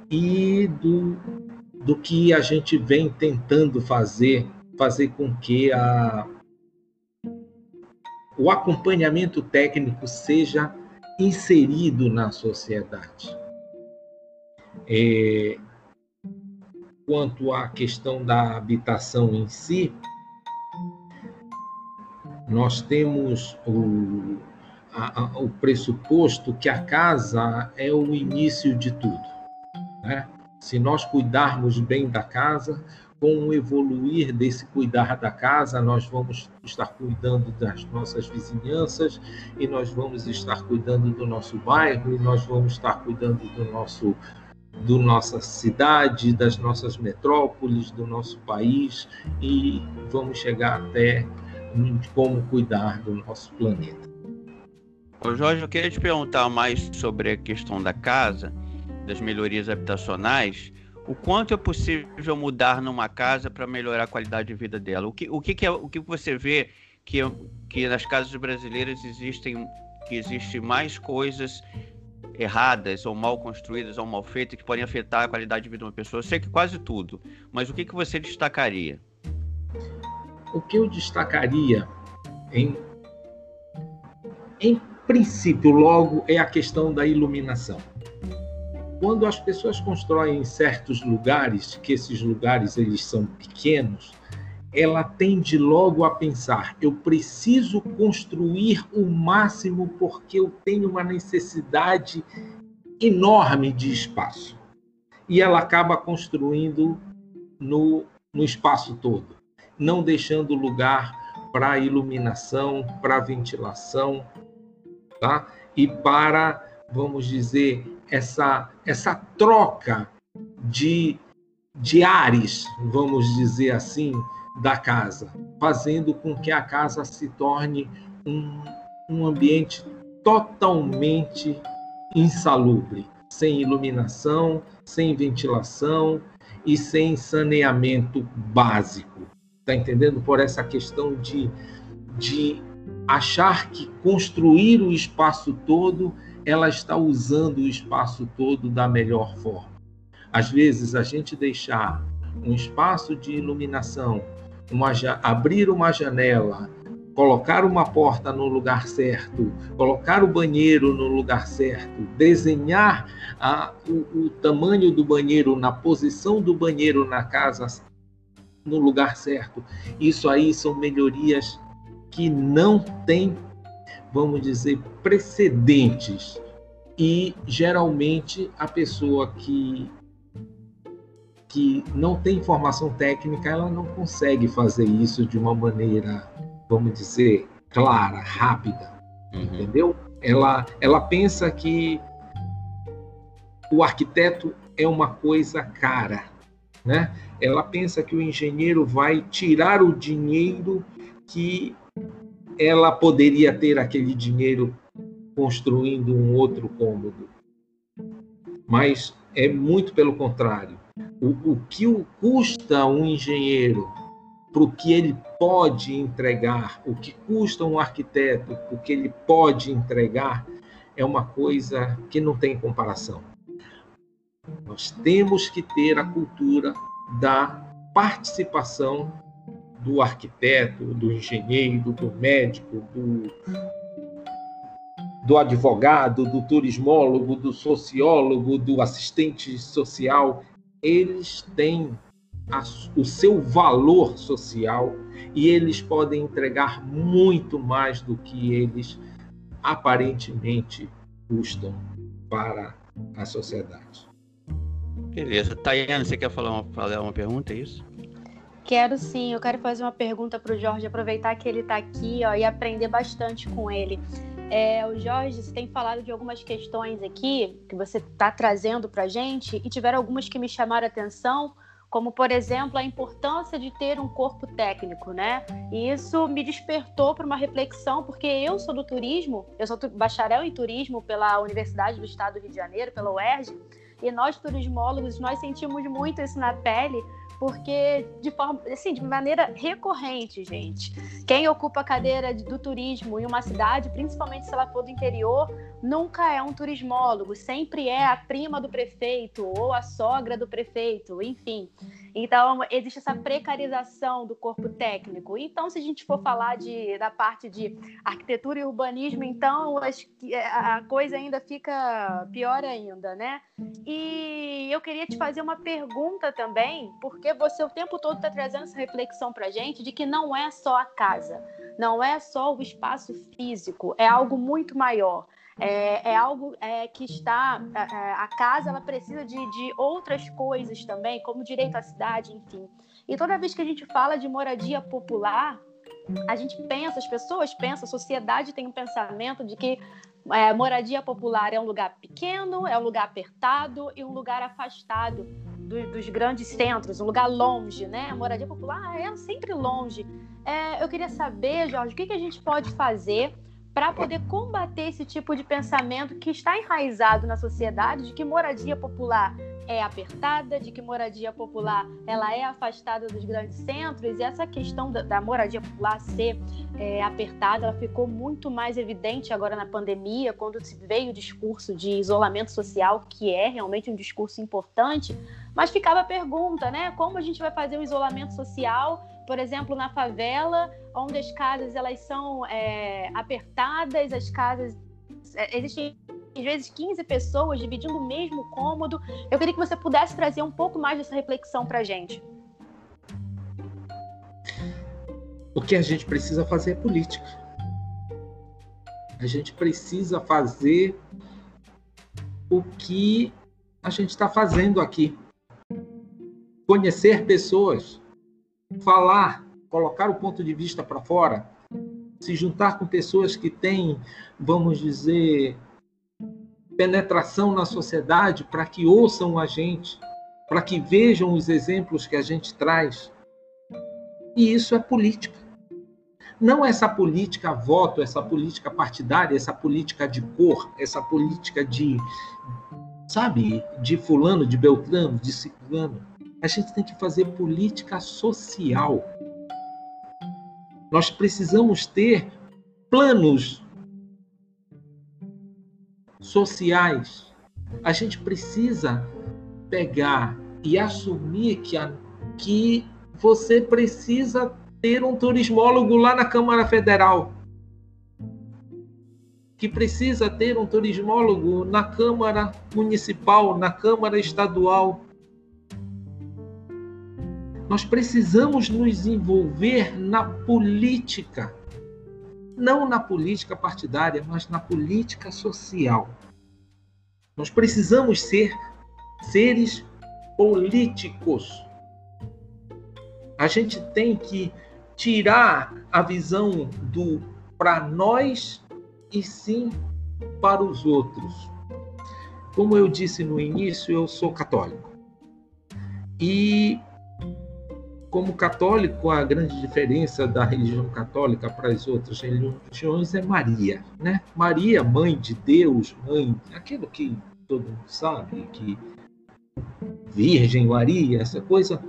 e do, do que a gente vem tentando fazer, fazer com que a, o acompanhamento técnico seja inserido na sociedade. É, quanto à questão da habitação em si, nós temos o, a, a, o pressuposto que a casa é o início de tudo. Né? Se nós cuidarmos bem da casa, com o evoluir desse cuidar da casa, nós vamos estar cuidando das nossas vizinhanças e nós vamos estar cuidando do nosso bairro e nós vamos estar cuidando do nosso do nossa cidade, das nossas metrópoles, do nosso país e vamos chegar até como cuidar do nosso planeta. Ô Jorge, eu queria te perguntar mais sobre a questão da casa, das melhorias habitacionais o quanto é possível mudar numa casa para melhorar a qualidade de vida dela? O que, o que, que é, o que você vê que, que nas casas brasileiras existem que existe mais coisas erradas ou mal construídas ou mal feitas que podem afetar a qualidade de vida de uma pessoa? Eu sei que quase tudo, mas o que, que você destacaria? O que eu destacaria em, em princípio, logo, é a questão da iluminação quando as pessoas constroem em certos lugares, que esses lugares eles são pequenos, ela tende logo a pensar: eu preciso construir o máximo porque eu tenho uma necessidade enorme de espaço. E ela acaba construindo no, no espaço todo, não deixando lugar para iluminação, para ventilação, tá? E para, vamos dizer, essa essa troca de de ares, vamos dizer assim, da casa, fazendo com que a casa se torne um, um ambiente totalmente insalubre, sem iluminação, sem ventilação e sem saneamento básico. Está entendendo? Por essa questão de, de achar que construir o espaço todo, ela está usando o espaço todo da melhor forma. Às vezes, a gente deixar um espaço de iluminação, uma, abrir uma janela, colocar uma porta no lugar certo, colocar o banheiro no lugar certo, desenhar a, o, o tamanho do banheiro, na posição do banheiro na casa no lugar certo. Isso aí são melhorias que não têm, vamos dizer, precedentes. E geralmente a pessoa que que não tem formação técnica, ela não consegue fazer isso de uma maneira, vamos dizer, clara, rápida, uhum. entendeu? Ela, ela pensa que o arquiteto é uma coisa cara, né? Ela pensa que o engenheiro vai tirar o dinheiro que ela poderia ter aquele dinheiro construindo um outro cômodo. Mas é muito pelo contrário o, o que custa um engenheiro para o que ele pode entregar, o que custa um arquiteto para o que ele pode entregar, é uma coisa que não tem comparação. Nós temos que ter a cultura da participação do arquiteto, do engenheiro, do médico, do, do advogado, do turismólogo, do sociólogo, do assistente social eles têm a, o seu valor social e eles podem entregar muito mais do que eles aparentemente custam para a sociedade. Beleza. Tayana, você quer falar uma, uma pergunta, é isso? Quero sim, eu quero fazer uma pergunta para o Jorge, aproveitar que ele está aqui ó, e aprender bastante com ele. É, o Jorge, você tem falado de algumas questões aqui que você está trazendo para a gente e tiveram algumas que me chamaram a atenção, como, por exemplo, a importância de ter um corpo técnico, né? E isso me despertou para uma reflexão, porque eu sou do turismo, eu sou bacharel em turismo pela Universidade do Estado do Rio de Janeiro, pela UERJ, e nós turismólogos, nós sentimos muito isso na pele, porque de forma, assim, de maneira recorrente, gente. Quem ocupa a cadeira do turismo em uma cidade, principalmente se ela for do interior, nunca é um turismólogo, sempre é a prima do prefeito ou a sogra do prefeito, enfim. Então, existe essa precarização do corpo técnico. Então, se a gente for falar de, da parte de arquitetura e urbanismo, então a coisa ainda fica pior ainda, né? E eu queria te fazer uma pergunta também, porque você o tempo todo está trazendo essa reflexão para a gente de que não é só a casa, não é só o espaço físico, é algo muito maior é, é algo é, que está. A, é, é, a, casa ela precisa de, de outras coisas também, como direito à cidade, enfim. E toda vez que a gente fala de moradia popular, a gente pensa, as pessoas pensam, a sociedade tem um pensamento de que é, moradia popular é um lugar pequeno, é um lugar apertado e um lugar afastado do, dos grandes centros, um lugar longe, né? A moradia popular é sempre longe. É, eu queria saber, Jorge, o que, que a gente pode fazer para poder combater esse tipo de pensamento que está enraizado na sociedade de que moradia popular é apertada, de que moradia popular ela é afastada dos grandes centros e essa questão da, da moradia popular ser é, apertada, ela ficou muito mais evidente agora na pandemia, quando veio o discurso de isolamento social, que é realmente um discurso importante, mas ficava a pergunta, né? Como a gente vai fazer o isolamento social por exemplo, na favela, onde as casas elas são é, apertadas, as casas é, existem às vezes 15 pessoas dividindo o mesmo cômodo. Eu queria que você pudesse trazer um pouco mais dessa reflexão para a gente. O que a gente precisa fazer é política. A gente precisa fazer o que a gente está fazendo aqui. Conhecer pessoas, falar colocar o ponto de vista para fora, se juntar com pessoas que têm, vamos dizer, penetração na sociedade para que ouçam a gente, para que vejam os exemplos que a gente traz. E isso é política. Não essa política voto, essa política partidária, essa política de cor, essa política de, sabe, de fulano, de beltrano, de ciclano. A gente tem que fazer política social. Nós precisamos ter planos sociais. A gente precisa pegar e assumir que, a, que você precisa ter um turismólogo lá na Câmara Federal. Que precisa ter um turismólogo na Câmara Municipal, na Câmara Estadual. Nós precisamos nos envolver na política. Não na política partidária, mas na política social. Nós precisamos ser seres políticos. A gente tem que tirar a visão do para nós e sim para os outros. Como eu disse no início, eu sou católico. E como católico, a grande diferença da religião católica para as outras religiões é Maria, né? Maria, mãe de Deus, mãe, aquilo que todo mundo sabe, que Virgem Maria, essa coisa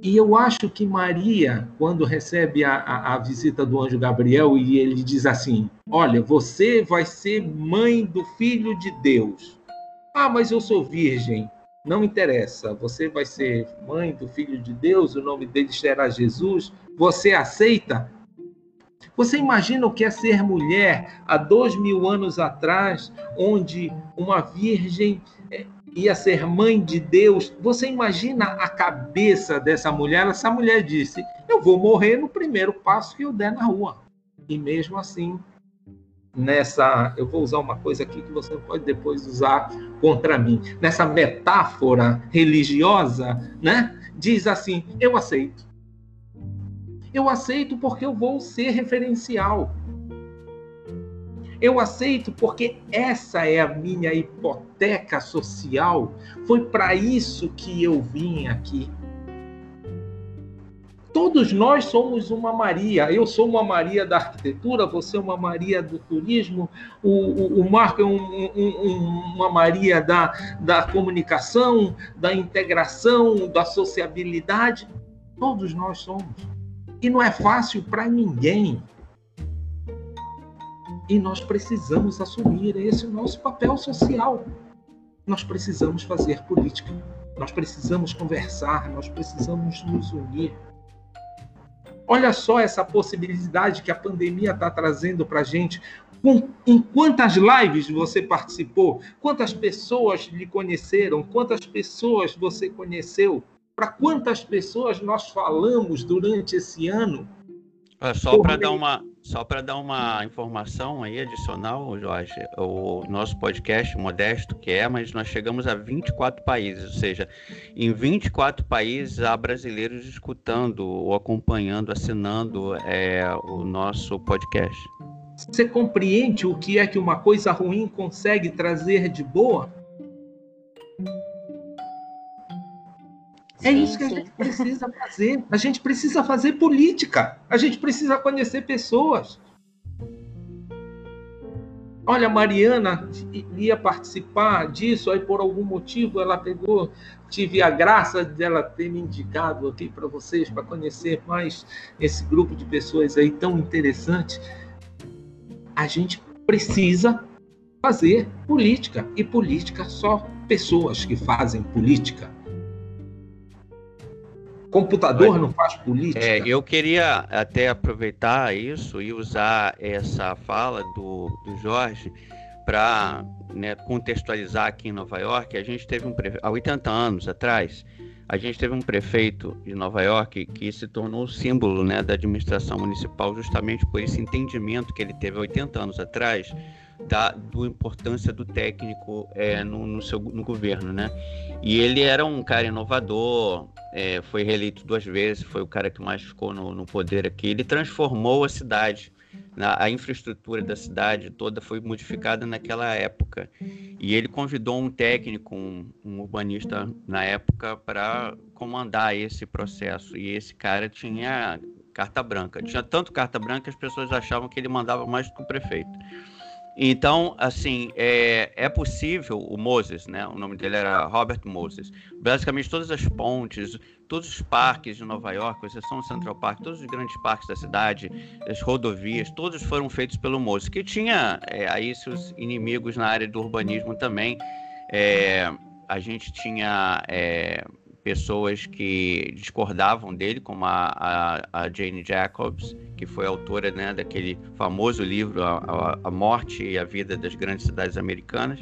e eu acho que Maria, quando recebe a, a, a, visita do anjo Gabriel e ele diz assim: Olha, você vai ser mãe do filho de Deus. Ah, mas eu sou virgem. Não interessa. Você vai ser mãe do filho de Deus, o nome dele será Jesus. Você aceita? Você imagina o que é ser mulher há dois mil anos atrás, onde uma virgem é, ia ser mãe de Deus. Você imagina a cabeça dessa mulher? Essa mulher disse: Eu vou morrer no primeiro passo que eu der na rua. E mesmo assim, nessa. Eu vou usar uma coisa aqui que você pode depois usar contra mim. Nessa metáfora religiosa, né? Diz assim: Eu aceito. Eu aceito porque eu vou ser referencial. Eu aceito porque essa é a minha hipoteca social. Foi para isso que eu vim aqui. Todos nós somos uma Maria. Eu sou uma Maria da arquitetura, você é uma Maria do turismo, o, o, o Marco é um, um, uma Maria da, da comunicação, da integração, da sociabilidade. Todos nós somos. E não é fácil para ninguém. E nós precisamos assumir esse nosso papel social. Nós precisamos fazer política. Nós precisamos conversar, nós precisamos nos unir. Olha só essa possibilidade que a pandemia está trazendo para a gente. em quantas lives você participou? Quantas pessoas lhe conheceram? Quantas pessoas você conheceu? Para quantas pessoas nós falamos durante esse ano? É só para dar uma só para dar uma informação aí adicional, Jorge, o nosso podcast modesto que é, mas nós chegamos a 24 países, ou seja, em 24 países há brasileiros escutando ou acompanhando, assinando é, o nosso podcast. Você compreende o que é que uma coisa ruim consegue trazer de boa? É sim, isso que sim. a gente precisa fazer. A gente precisa fazer política. A gente precisa conhecer pessoas. Olha, a Mariana ia participar disso, aí por algum motivo ela pegou, tive a graça dela ter me indicado aqui para vocês, para conhecer mais esse grupo de pessoas aí tão interessante. A gente precisa fazer política, e política só pessoas que fazem política. Computador não faz política. É, eu queria até aproveitar isso e usar essa fala do, do Jorge para né, contextualizar aqui em Nova York. A gente teve um há 80 anos atrás, a gente teve um prefeito de Nova York que se tornou símbolo né, da administração municipal justamente por esse entendimento que ele teve há 80 anos atrás da do importância do técnico é, no, no, seu no governo, né? E ele era um cara inovador, é, foi reeleito duas vezes, foi o cara que mais ficou no, no poder aqui. Ele transformou a cidade, a infraestrutura da cidade toda foi modificada naquela época. E ele convidou um técnico, um, um urbanista na época, para comandar esse processo. E esse cara tinha carta branca. Tinha tanto carta branca que as pessoas achavam que ele mandava mais do que o prefeito. Então, assim, é, é possível, o Moses, né? O nome dele era Robert Moses. Basicamente, todas as pontes, todos os parques de Nova York, com exceção do Central Park, todos os grandes parques da cidade, as rodovias, todos foram feitos pelo Moses, que tinha é, aí seus inimigos na área do urbanismo também. É, a gente tinha é, pessoas que discordavam dele, como a, a, a, Jane Jacobs, que foi autora né, daquele famoso livro a, a, Morte e a Vida das Grandes Cidades Americanas,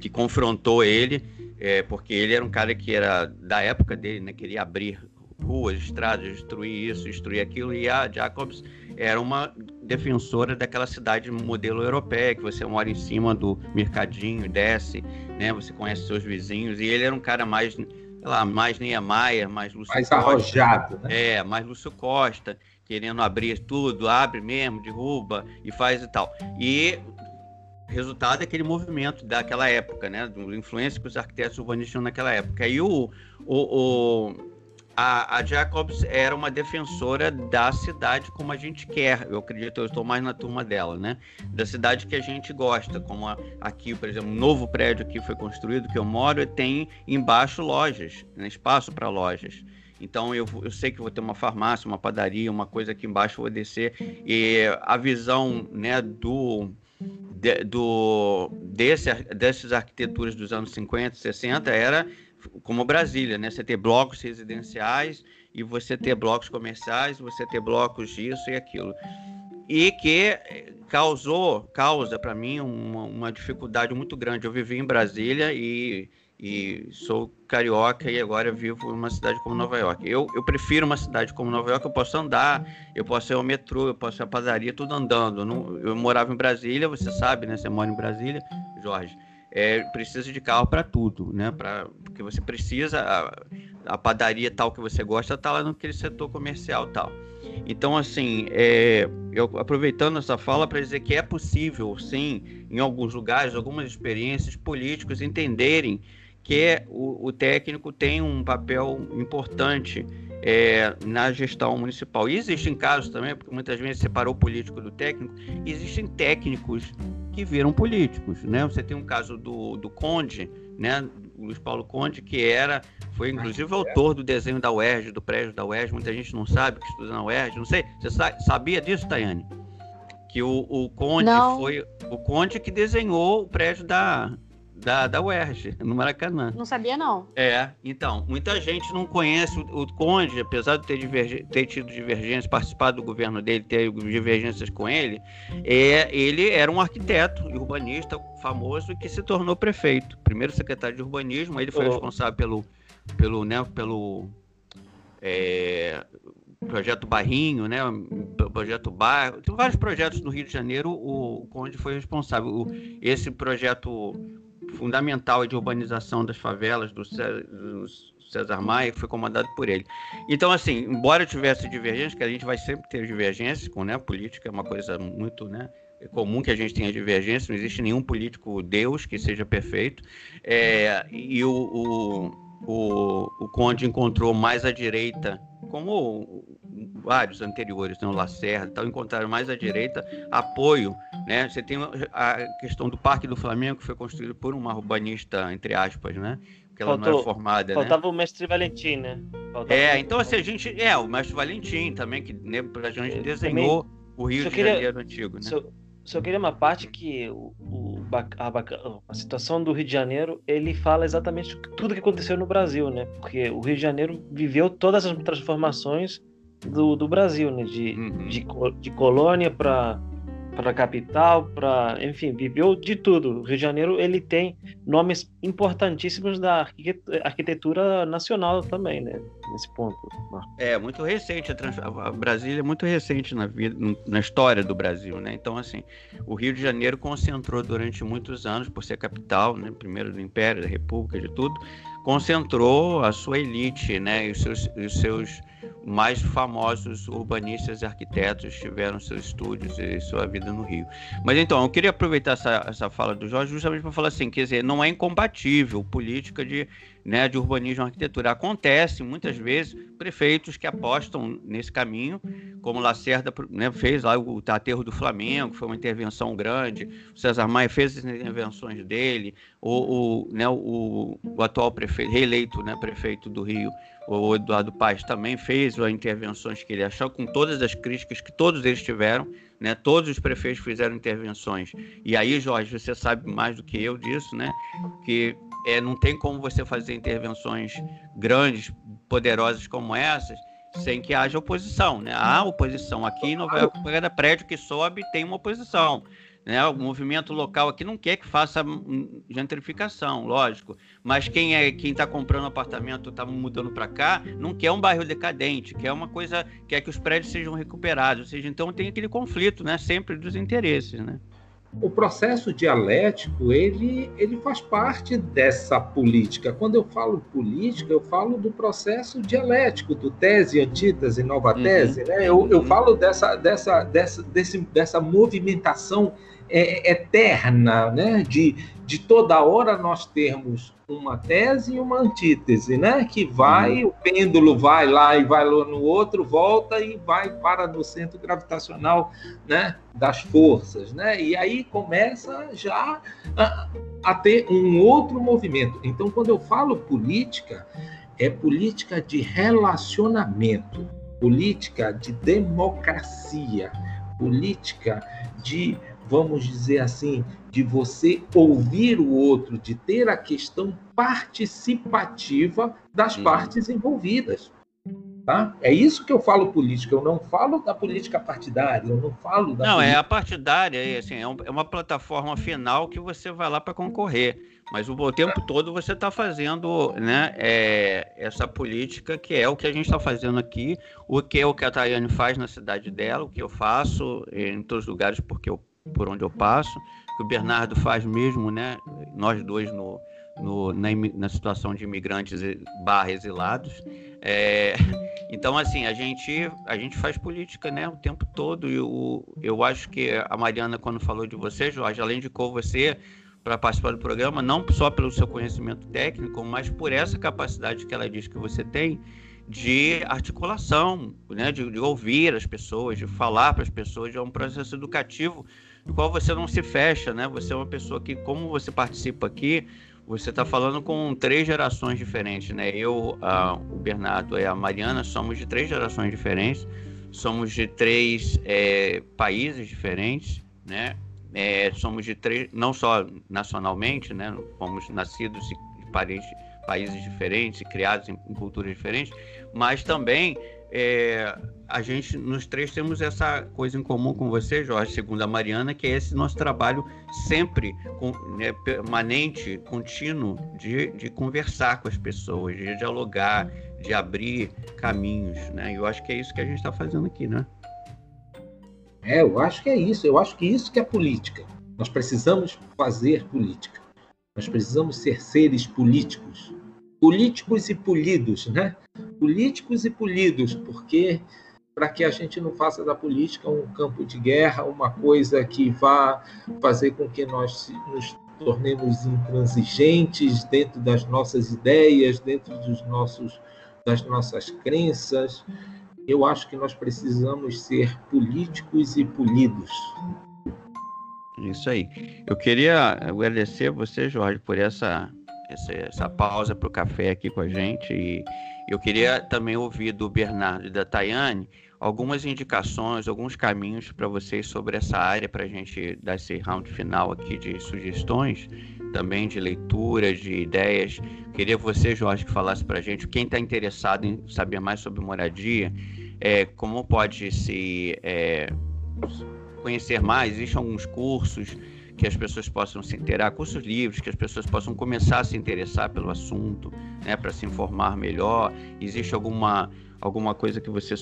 que confrontou ele, é, porque ele era um cara que era da época dele, né, queria abrir ruas, estradas, destruir isso, destruir aquilo, e a Jacobs era uma defensora daquela cidade modelo europeia, que você mora em cima do mercadinho, desce, né, você conhece seus vizinhos, e ele era um cara mais lá, mais Niemeyer, mais Lúcio mais Costa. arrojado, né? É, mais Lúcio Costa, querendo abrir tudo, abre mesmo, derruba e faz e tal. E resultado é aquele movimento daquela época, né? Do influência que os arquitetos urbanistas tinham naquela época. E o, o, o a, a, Jacobs era uma defensora da cidade como a gente quer. Eu acredito, eu estou mais na turma dela, né? Da cidade que a gente gosta, como a, aqui, por exemplo, um novo prédio que foi construído que eu moro tem embaixo lojas, né? espaço para lojas. Então eu, eu sei que vou ter uma farmácia, uma padaria, uma coisa aqui embaixo vou descer e a visão, né, do de, do desse, dessas arquiteturas dos anos 50, 60 era como Brasília, né? Você ter blocos residenciais e você ter blocos comerciais, você ter blocos disso e aquilo. E que causou, causa para mim uma, uma, dificuldade muito grande. Eu vivi em Brasília e, e sou carioca e agora vivo em uma cidade como Nova York. Eu, eu prefiro uma cidade como Nova York, eu posso andar, eu posso ir ao metrô, eu posso ir à padaria, tudo andando. eu morava em Brasília, você sabe, né? Você mora em Brasília, Jorge é, precisa de carro para tudo, né? Pra, porque você precisa, a, a, padaria tal que você gosta está lá naquele setor comercial tal. Então, assim, é, eu aproveitando essa fala para dizer que é possível, sim, em alguns lugares, algumas experiências, políticos entenderem que o, o técnico tem um papel importante é, na gestão municipal. E existem casos também, porque muitas vezes separou o político do técnico, existem técnicos que viram políticos, né? Você tem um caso do, do Conde, né? Luiz Paulo Conde, que era, foi inclusive autor do desenho da UERJ, do prédio da UERJ, muita gente não sabe que estuda na UERJ, não sei, você sabia disso, Tayane? Que o, o Conde não. foi o Conde que desenhou o prédio da, da, da UERJ, no Maracanã. Não sabia, não. É, então, muita gente não conhece o, o Conde, apesar de ter, diverg... ter tido divergências, participado do governo dele, ter divergências com ele, é, ele era um arquiteto urbanista famoso que se tornou prefeito. Primeiro secretário de urbanismo, ele foi oh. responsável pelo, pelo, né, pelo é, projeto Barrinho, né? Projeto Bar, tem vários projetos no Rio de Janeiro. O Conde foi responsável. O, esse projeto fundamental de urbanização das favelas do César Maia, foi comandado por ele. Então, assim, embora tivesse divergências, que a gente vai sempre ter divergências com né, política, é uma coisa muito, né? É comum que a gente tenha divergência, não existe nenhum político Deus que seja perfeito. É, e o, o, o, o Conde encontrou mais à direita, como vários anteriores, né, o Lacerda, tal, encontraram mais à direita apoio. Né? Você tem a questão do Parque do Flamengo, que foi construído por uma urbanista, entre aspas, né? Porque ela Faltou, não era formada. Né? Faltava né? o mestre Valentim, né? Faltava é, então assim, a gente. É, o mestre Valentim também, que né, a gente desenhou também, o Rio de queria, Janeiro antigo, né? Só, só queria uma parte que o, o a, a, situação do Rio de Janeiro ele fala exatamente tudo que aconteceu no Brasil, né? Porque o Rio de Janeiro viveu todas as transformações do, do Brasil, né? De, uhum. de, de colônia para para a capital, para, enfim, viveu de tudo. O Rio de Janeiro ele tem nomes importantíssimos da arquitetura nacional também, né? Nesse ponto. É muito recente a, trans... a Brasília é muito recente na vida, na história do Brasil, né? Então assim, o Rio de Janeiro concentrou durante muitos anos por ser capital, né? Primeiro do Império, da República, de tudo, concentrou a sua elite, né? E os seus, os seus mais famosos urbanistas e arquitetos tiveram seus estúdios e sua vida no Rio. Mas então, eu queria aproveitar essa, essa fala do Jorge justamente para falar assim, quer dizer, não é incompatível política de, né, de urbanismo e arquitetura. Acontece muitas vezes prefeitos que apostam nesse caminho, como Lacerda né, fez lá o aterro do Flamengo, foi uma intervenção grande, o César Maia fez as intervenções dele, o, o, né, o, o atual prefeito, reeleito né, prefeito do Rio, o Eduardo Paes também fez as intervenções que ele achou, com todas as críticas que todos eles tiveram, né? Todos os prefeitos fizeram intervenções. E aí, Jorge, você sabe mais do que eu disso, né? Que é, não tem como você fazer intervenções grandes, poderosas como essas, sem que haja oposição, né? Há oposição aqui em Nova York, cada prédio que sobe tem uma oposição. Né? O movimento local aqui não quer que faça gentrificação, lógico. Mas quem é quem está comprando apartamento, está mudando para cá, não quer um bairro decadente, quer uma coisa, quer que os prédios sejam recuperados. Ou seja, então tem aquele conflito, né? Sempre dos interesses, né? O processo dialético ele, ele faz parte dessa política. Quando eu falo política, eu falo do processo dialético, do tese, antítese, nova uhum. tese. Uhum. Né? Eu, eu uhum. falo dessa, dessa, dessa, desse, dessa movimentação é, eterna, né? de, de toda hora nós termos uma tese e uma antítese, né? que vai, uhum. o pêndulo vai lá e vai lá no outro, volta e vai para no centro gravitacional né? das forças. Né? E aí começa já a, a ter um outro movimento. Então, quando eu falo política, é política de relacionamento, política de democracia, política de vamos dizer assim, de você ouvir o outro, de ter a questão participativa das uhum. partes envolvidas. Tá? É isso que eu falo política. Eu não falo da política partidária, eu não falo da. Não, política... é a partidária, é, assim, é, é uma plataforma final que você vai lá para concorrer. Mas o tempo todo você está fazendo né, é, essa política que é o que a gente está fazendo aqui, o que é o que a Tayane faz na cidade dela, o que eu faço em todos os lugares porque eu por onde eu passo, que o Bernardo faz mesmo, né? Nós dois no, no na, na, situação de imigrantes barra exilados. É, então, assim, a gente, a gente faz política né, o tempo todo. E o, eu acho que a Mariana, quando falou de você, Jorge, ela indicou você para participar do programa, não só pelo seu conhecimento técnico, mas por essa capacidade que ela diz que você tem de articulação, né, de, de ouvir as pessoas, de falar para as pessoas, é um processo educativo do qual você não se fecha, né? Você é uma pessoa que, como você participa aqui, você está falando com três gerações diferentes, né? Eu, a, o Bernardo e a Mariana somos de três gerações diferentes, somos de três é, países diferentes, né? É, somos de três, não só nacionalmente, né? Fomos nascidos em países, países diferentes, criados em, em culturas diferentes, mas também é, a gente, nos três, temos essa coisa em comum com você, Jorge, segundo a Mariana, que é esse nosso trabalho sempre com, né, permanente, contínuo, de, de conversar com as pessoas, de dialogar, de abrir caminhos, né? Eu acho que é isso que a gente está fazendo aqui, né? É, eu acho que é isso. Eu acho que isso que é política. Nós precisamos fazer política. Nós precisamos ser seres políticos políticos e polidos, né? Políticos e polidos, porque para que a gente não faça da política um campo de guerra, uma coisa que vá fazer com que nós nos tornemos intransigentes dentro das nossas ideias, dentro dos nossos das nossas crenças. Eu acho que nós precisamos ser políticos e polidos. Isso aí. Eu queria agradecer você, Jorge, por essa essa, essa pausa para o café aqui com a gente. E eu queria também ouvir do Bernardo e da Tayane algumas indicações, alguns caminhos para vocês sobre essa área, para a gente dar esse round final aqui de sugestões, também de leitura, de ideias. Queria você, Jorge, que falasse para a gente, quem está interessado em saber mais sobre moradia, é, como pode se é, conhecer mais, existem alguns cursos que as pessoas possam se inteirar, cursos livres, que as pessoas possam começar a se interessar pelo assunto, né, para se informar melhor. Existe alguma, alguma coisa que você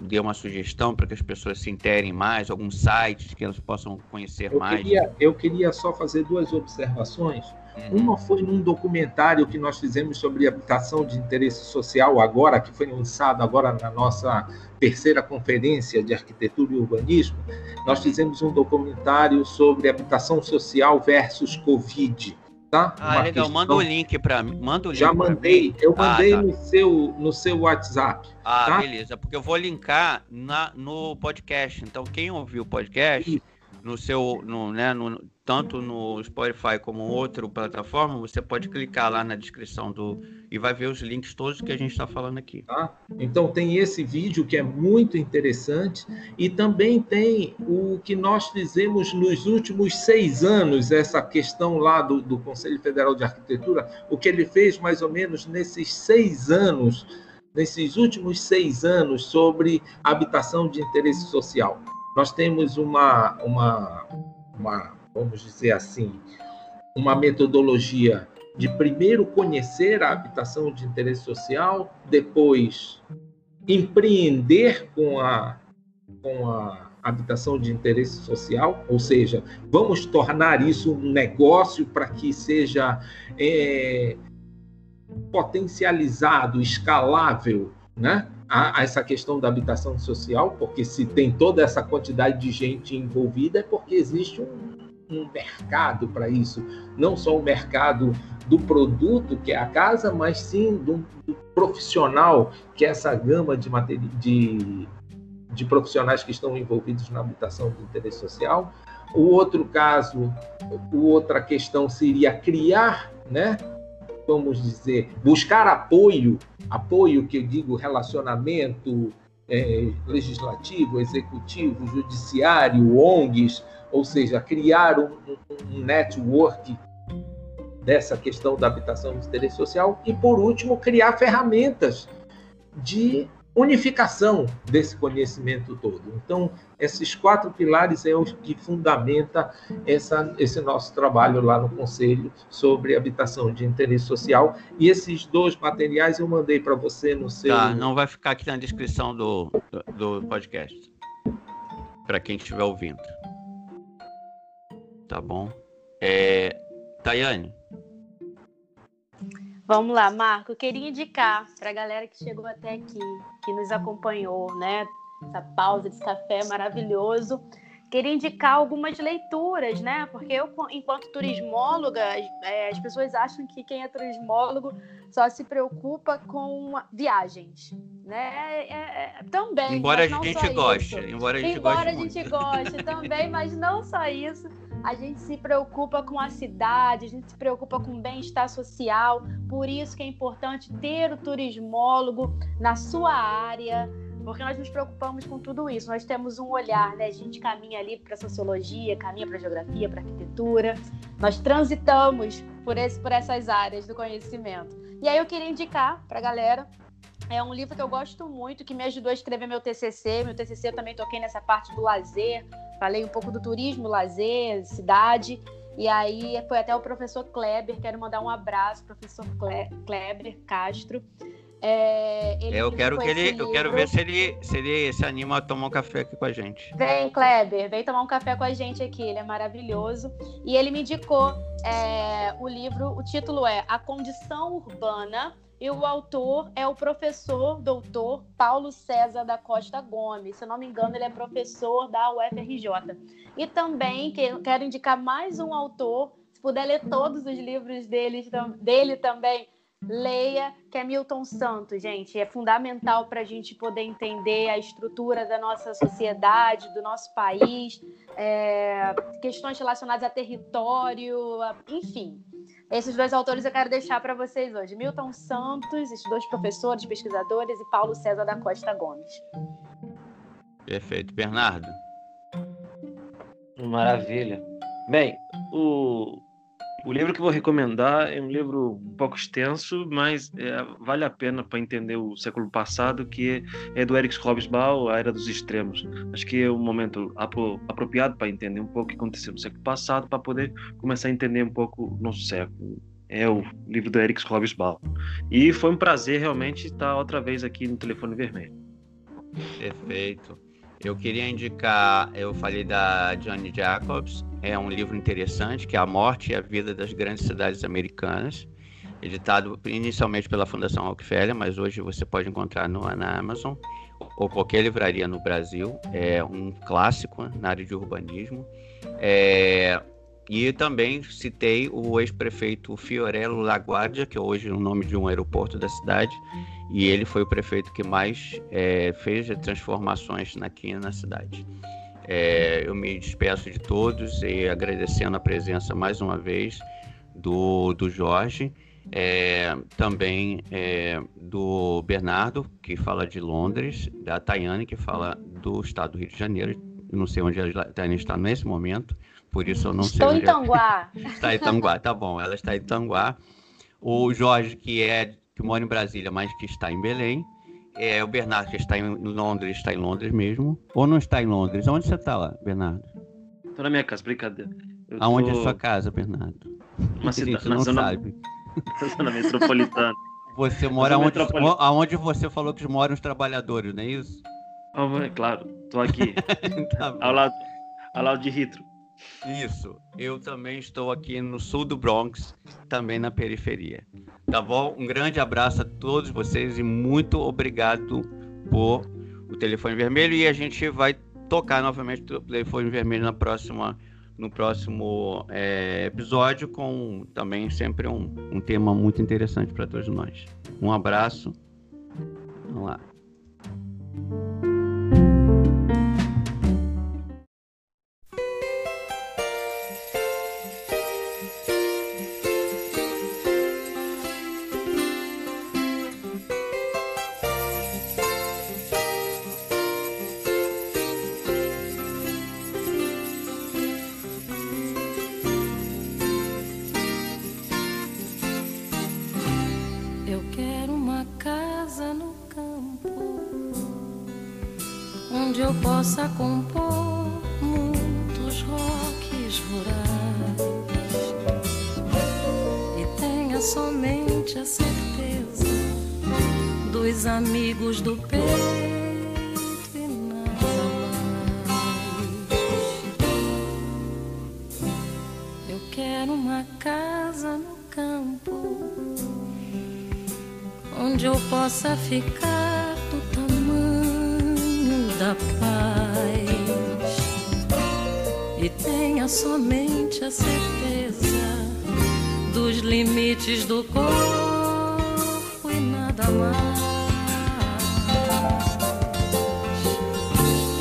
dê uma sugestão para que as pessoas se interem mais, alguns sites que elas possam conhecer eu mais? Queria, eu queria só fazer duas observações. Uhum. Uma foi num documentário que nós fizemos sobre habitação de interesse social, agora, que foi lançado agora na nossa terceira conferência de arquitetura e urbanismo. Nós fizemos um documentário sobre habitação social versus Covid. Tá? Ah, Uma legal. Questão... Manda o link para mim. Manda o link Já mandei. Eu mandei ah, tá. no, seu, no seu WhatsApp. Ah, tá? beleza. Porque eu vou linkar na, no podcast. Então, quem ouviu o podcast, Isso no seu, no, né, no, tanto no Spotify como outra plataforma, você pode clicar lá na descrição do e vai ver os links todos que a gente está falando aqui. Tá? Então tem esse vídeo que é muito interessante e também tem o que nós fizemos nos últimos seis anos, essa questão lá do, do Conselho Federal de Arquitetura, o que ele fez mais ou menos nesses seis anos, nesses últimos seis anos sobre habitação de interesse social nós temos uma, uma, uma, vamos dizer assim, uma metodologia de primeiro conhecer a habitação de interesse social, depois empreender com a, com a habitação de interesse social, ou seja, vamos tornar isso um negócio para que seja é, potencializado, escalável, né? a, essa questão da habitação social, porque se tem toda essa quantidade de gente envolvida, é porque existe um, um mercado para isso. Não só o mercado do produto, que é a casa, mas sim do, do profissional, que é essa gama de, de, de profissionais que estão envolvidos na habitação de interesse social. O outro caso, o outra questão seria criar, né, vamos dizer, buscar apoio, apoio que eu digo relacionamento é, legislativo, executivo, judiciário, ONGs, ou seja, criar um, um network dessa questão da habitação de interesse social e, por último, criar ferramentas de unificação desse conhecimento todo. Então, esses quatro pilares é o que fundamenta essa, esse nosso trabalho lá no Conselho sobre habitação de interesse social. E esses dois materiais eu mandei para você no seu. Tá, não vai ficar aqui na descrição do, do, do podcast. Para quem estiver ouvindo. Tá bom? É, Tayane, Vamos lá, Marco. Eu queria indicar para a galera que chegou até aqui, que nos acompanhou, né? Essa pausa desse café maravilhoso. Queria indicar algumas leituras, né? Porque eu, enquanto turismóloga, é, as pessoas acham que quem é turismólogo só se preocupa com viagens, né? É, é, também. Embora a gente goste, embora a gente embora goste. a gente goste também, mas não só isso a gente se preocupa com a cidade, a gente se preocupa com o bem-estar social, por isso que é importante ter o turismólogo na sua área, porque nós nos preocupamos com tudo isso. Nós temos um olhar, né? A gente caminha ali para sociologia, caminha para geografia, para arquitetura. Nós transitamos por, esse, por essas áreas do conhecimento. E aí eu queria indicar para a galera é um livro que eu gosto muito, que me ajudou a escrever meu TCC. Meu TCC eu também toquei nessa parte do lazer, falei um pouco do turismo, lazer, cidade. E aí foi até o professor Kleber, quero mandar um abraço, professor Kleber Castro. É, eu quero que ele, livro. eu quero ver se ele, se ele se anima a tomar um café aqui com a gente. Vem, Kleber, vem tomar um café com a gente aqui, ele é maravilhoso. E ele me indicou é, o livro, o título é A Condição Urbana e o autor é o professor doutor Paulo César da Costa Gomes. Se eu não me engano, ele é professor da UFRJ. E também quero indicar mais um autor, se puder ler todos os livros dele, dele também, leia, que é Milton Santos, gente. É fundamental para a gente poder entender a estrutura da nossa sociedade, do nosso país, é, questões relacionadas a território, enfim. Esses dois autores eu quero deixar para vocês hoje: Milton Santos, esses dois professores, pesquisadores, e Paulo César da Costa Gomes. Perfeito. Bernardo. Maravilha. Bem, o... O livro que vou recomendar é um livro um pouco extenso, mas é, vale a pena para entender o século passado, que é do Eric Hobsbawm, A Era dos Extremos. Acho que é um momento apro apropriado para entender um pouco o que aconteceu no século passado, para poder começar a entender um pouco o nosso século. É o livro do Eric Hobsbawm. E foi um prazer realmente estar outra vez aqui no Telefone Vermelho. Perfeito. Eu queria indicar, eu falei da Johnny Jacobs, é um livro interessante, que é A Morte e a Vida das Grandes Cidades Americanas, editado inicialmente pela Fundação Rockefeller, mas hoje você pode encontrar no, na Amazon ou qualquer livraria no Brasil. É um clássico na área de urbanismo. É, e também citei o ex-prefeito Fiorello Laguardia, que é hoje é o nome de um aeroporto da cidade, e ele foi o prefeito que mais é, fez transformações aqui na cidade. É, eu me despeço de todos e agradecendo a presença mais uma vez do, do Jorge, é, também é, do Bernardo, que fala de Londres, da Tayane, que fala do estado do Rio de Janeiro. não sei onde a Tayane está nesse momento, por isso eu não Estou sei. Estou em Tanguá. Está em Tanguá, tá bom. Ela está em Tanguá. O Jorge, que é que mora em Brasília, mas que está em Belém. É o Bernardo, que está em Londres, está em Londres mesmo. Ou não está em Londres? Onde você está lá, Bernardo? Estou na minha casa, brincadeira. Eu Aonde tô... é sua casa, Bernardo? Uma cidade, não zona... sabe. zona metropolitana. Você mora onde, aonde você falou que moram os trabalhadores, não é isso? Oh, é claro, estou aqui. tá ao, lado, ao lado de Ritro. Isso. Eu também estou aqui no sul do Bronx, também na periferia. Tá bom? Um grande abraço a todos vocês e muito obrigado por o telefone vermelho e a gente vai tocar novamente o telefone vermelho na próxima no próximo é, episódio com também sempre um, um tema muito interessante para todos nós. Um abraço. Vamos lá. Paz e tenha somente a certeza dos limites do corpo e nada mais.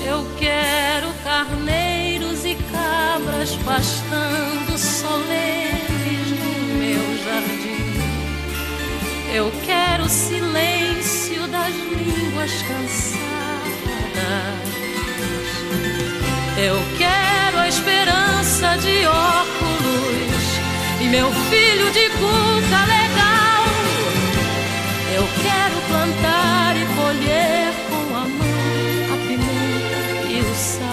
Eu quero carneiros e cabras pastando solenes no meu jardim. Eu quero silêncio das línguas cansadas. Eu quero a esperança de óculos e meu filho de cuca legal. Eu quero plantar e colher com a mão a pimenta e o sal.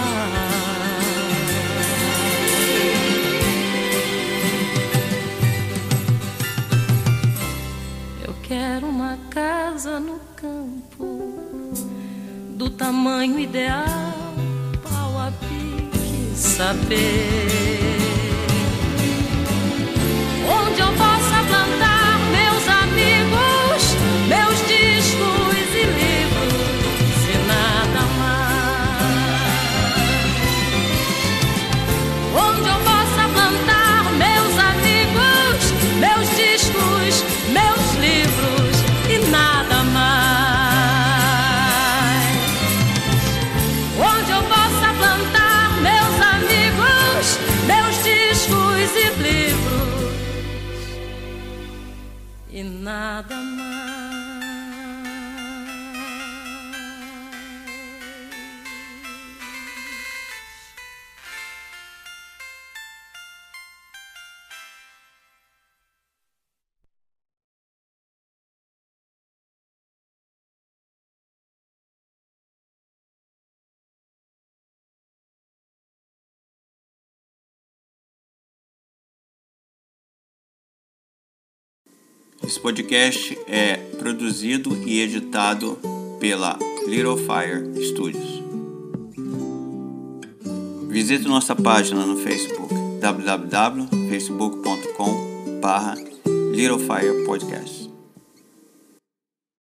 Eu quero uma casa no do tamanho ideal, saber. Nada Esse podcast é produzido e editado pela Little Fire Studios. Visite nossa página no Facebook www.facebook.com/littlefirepodcast.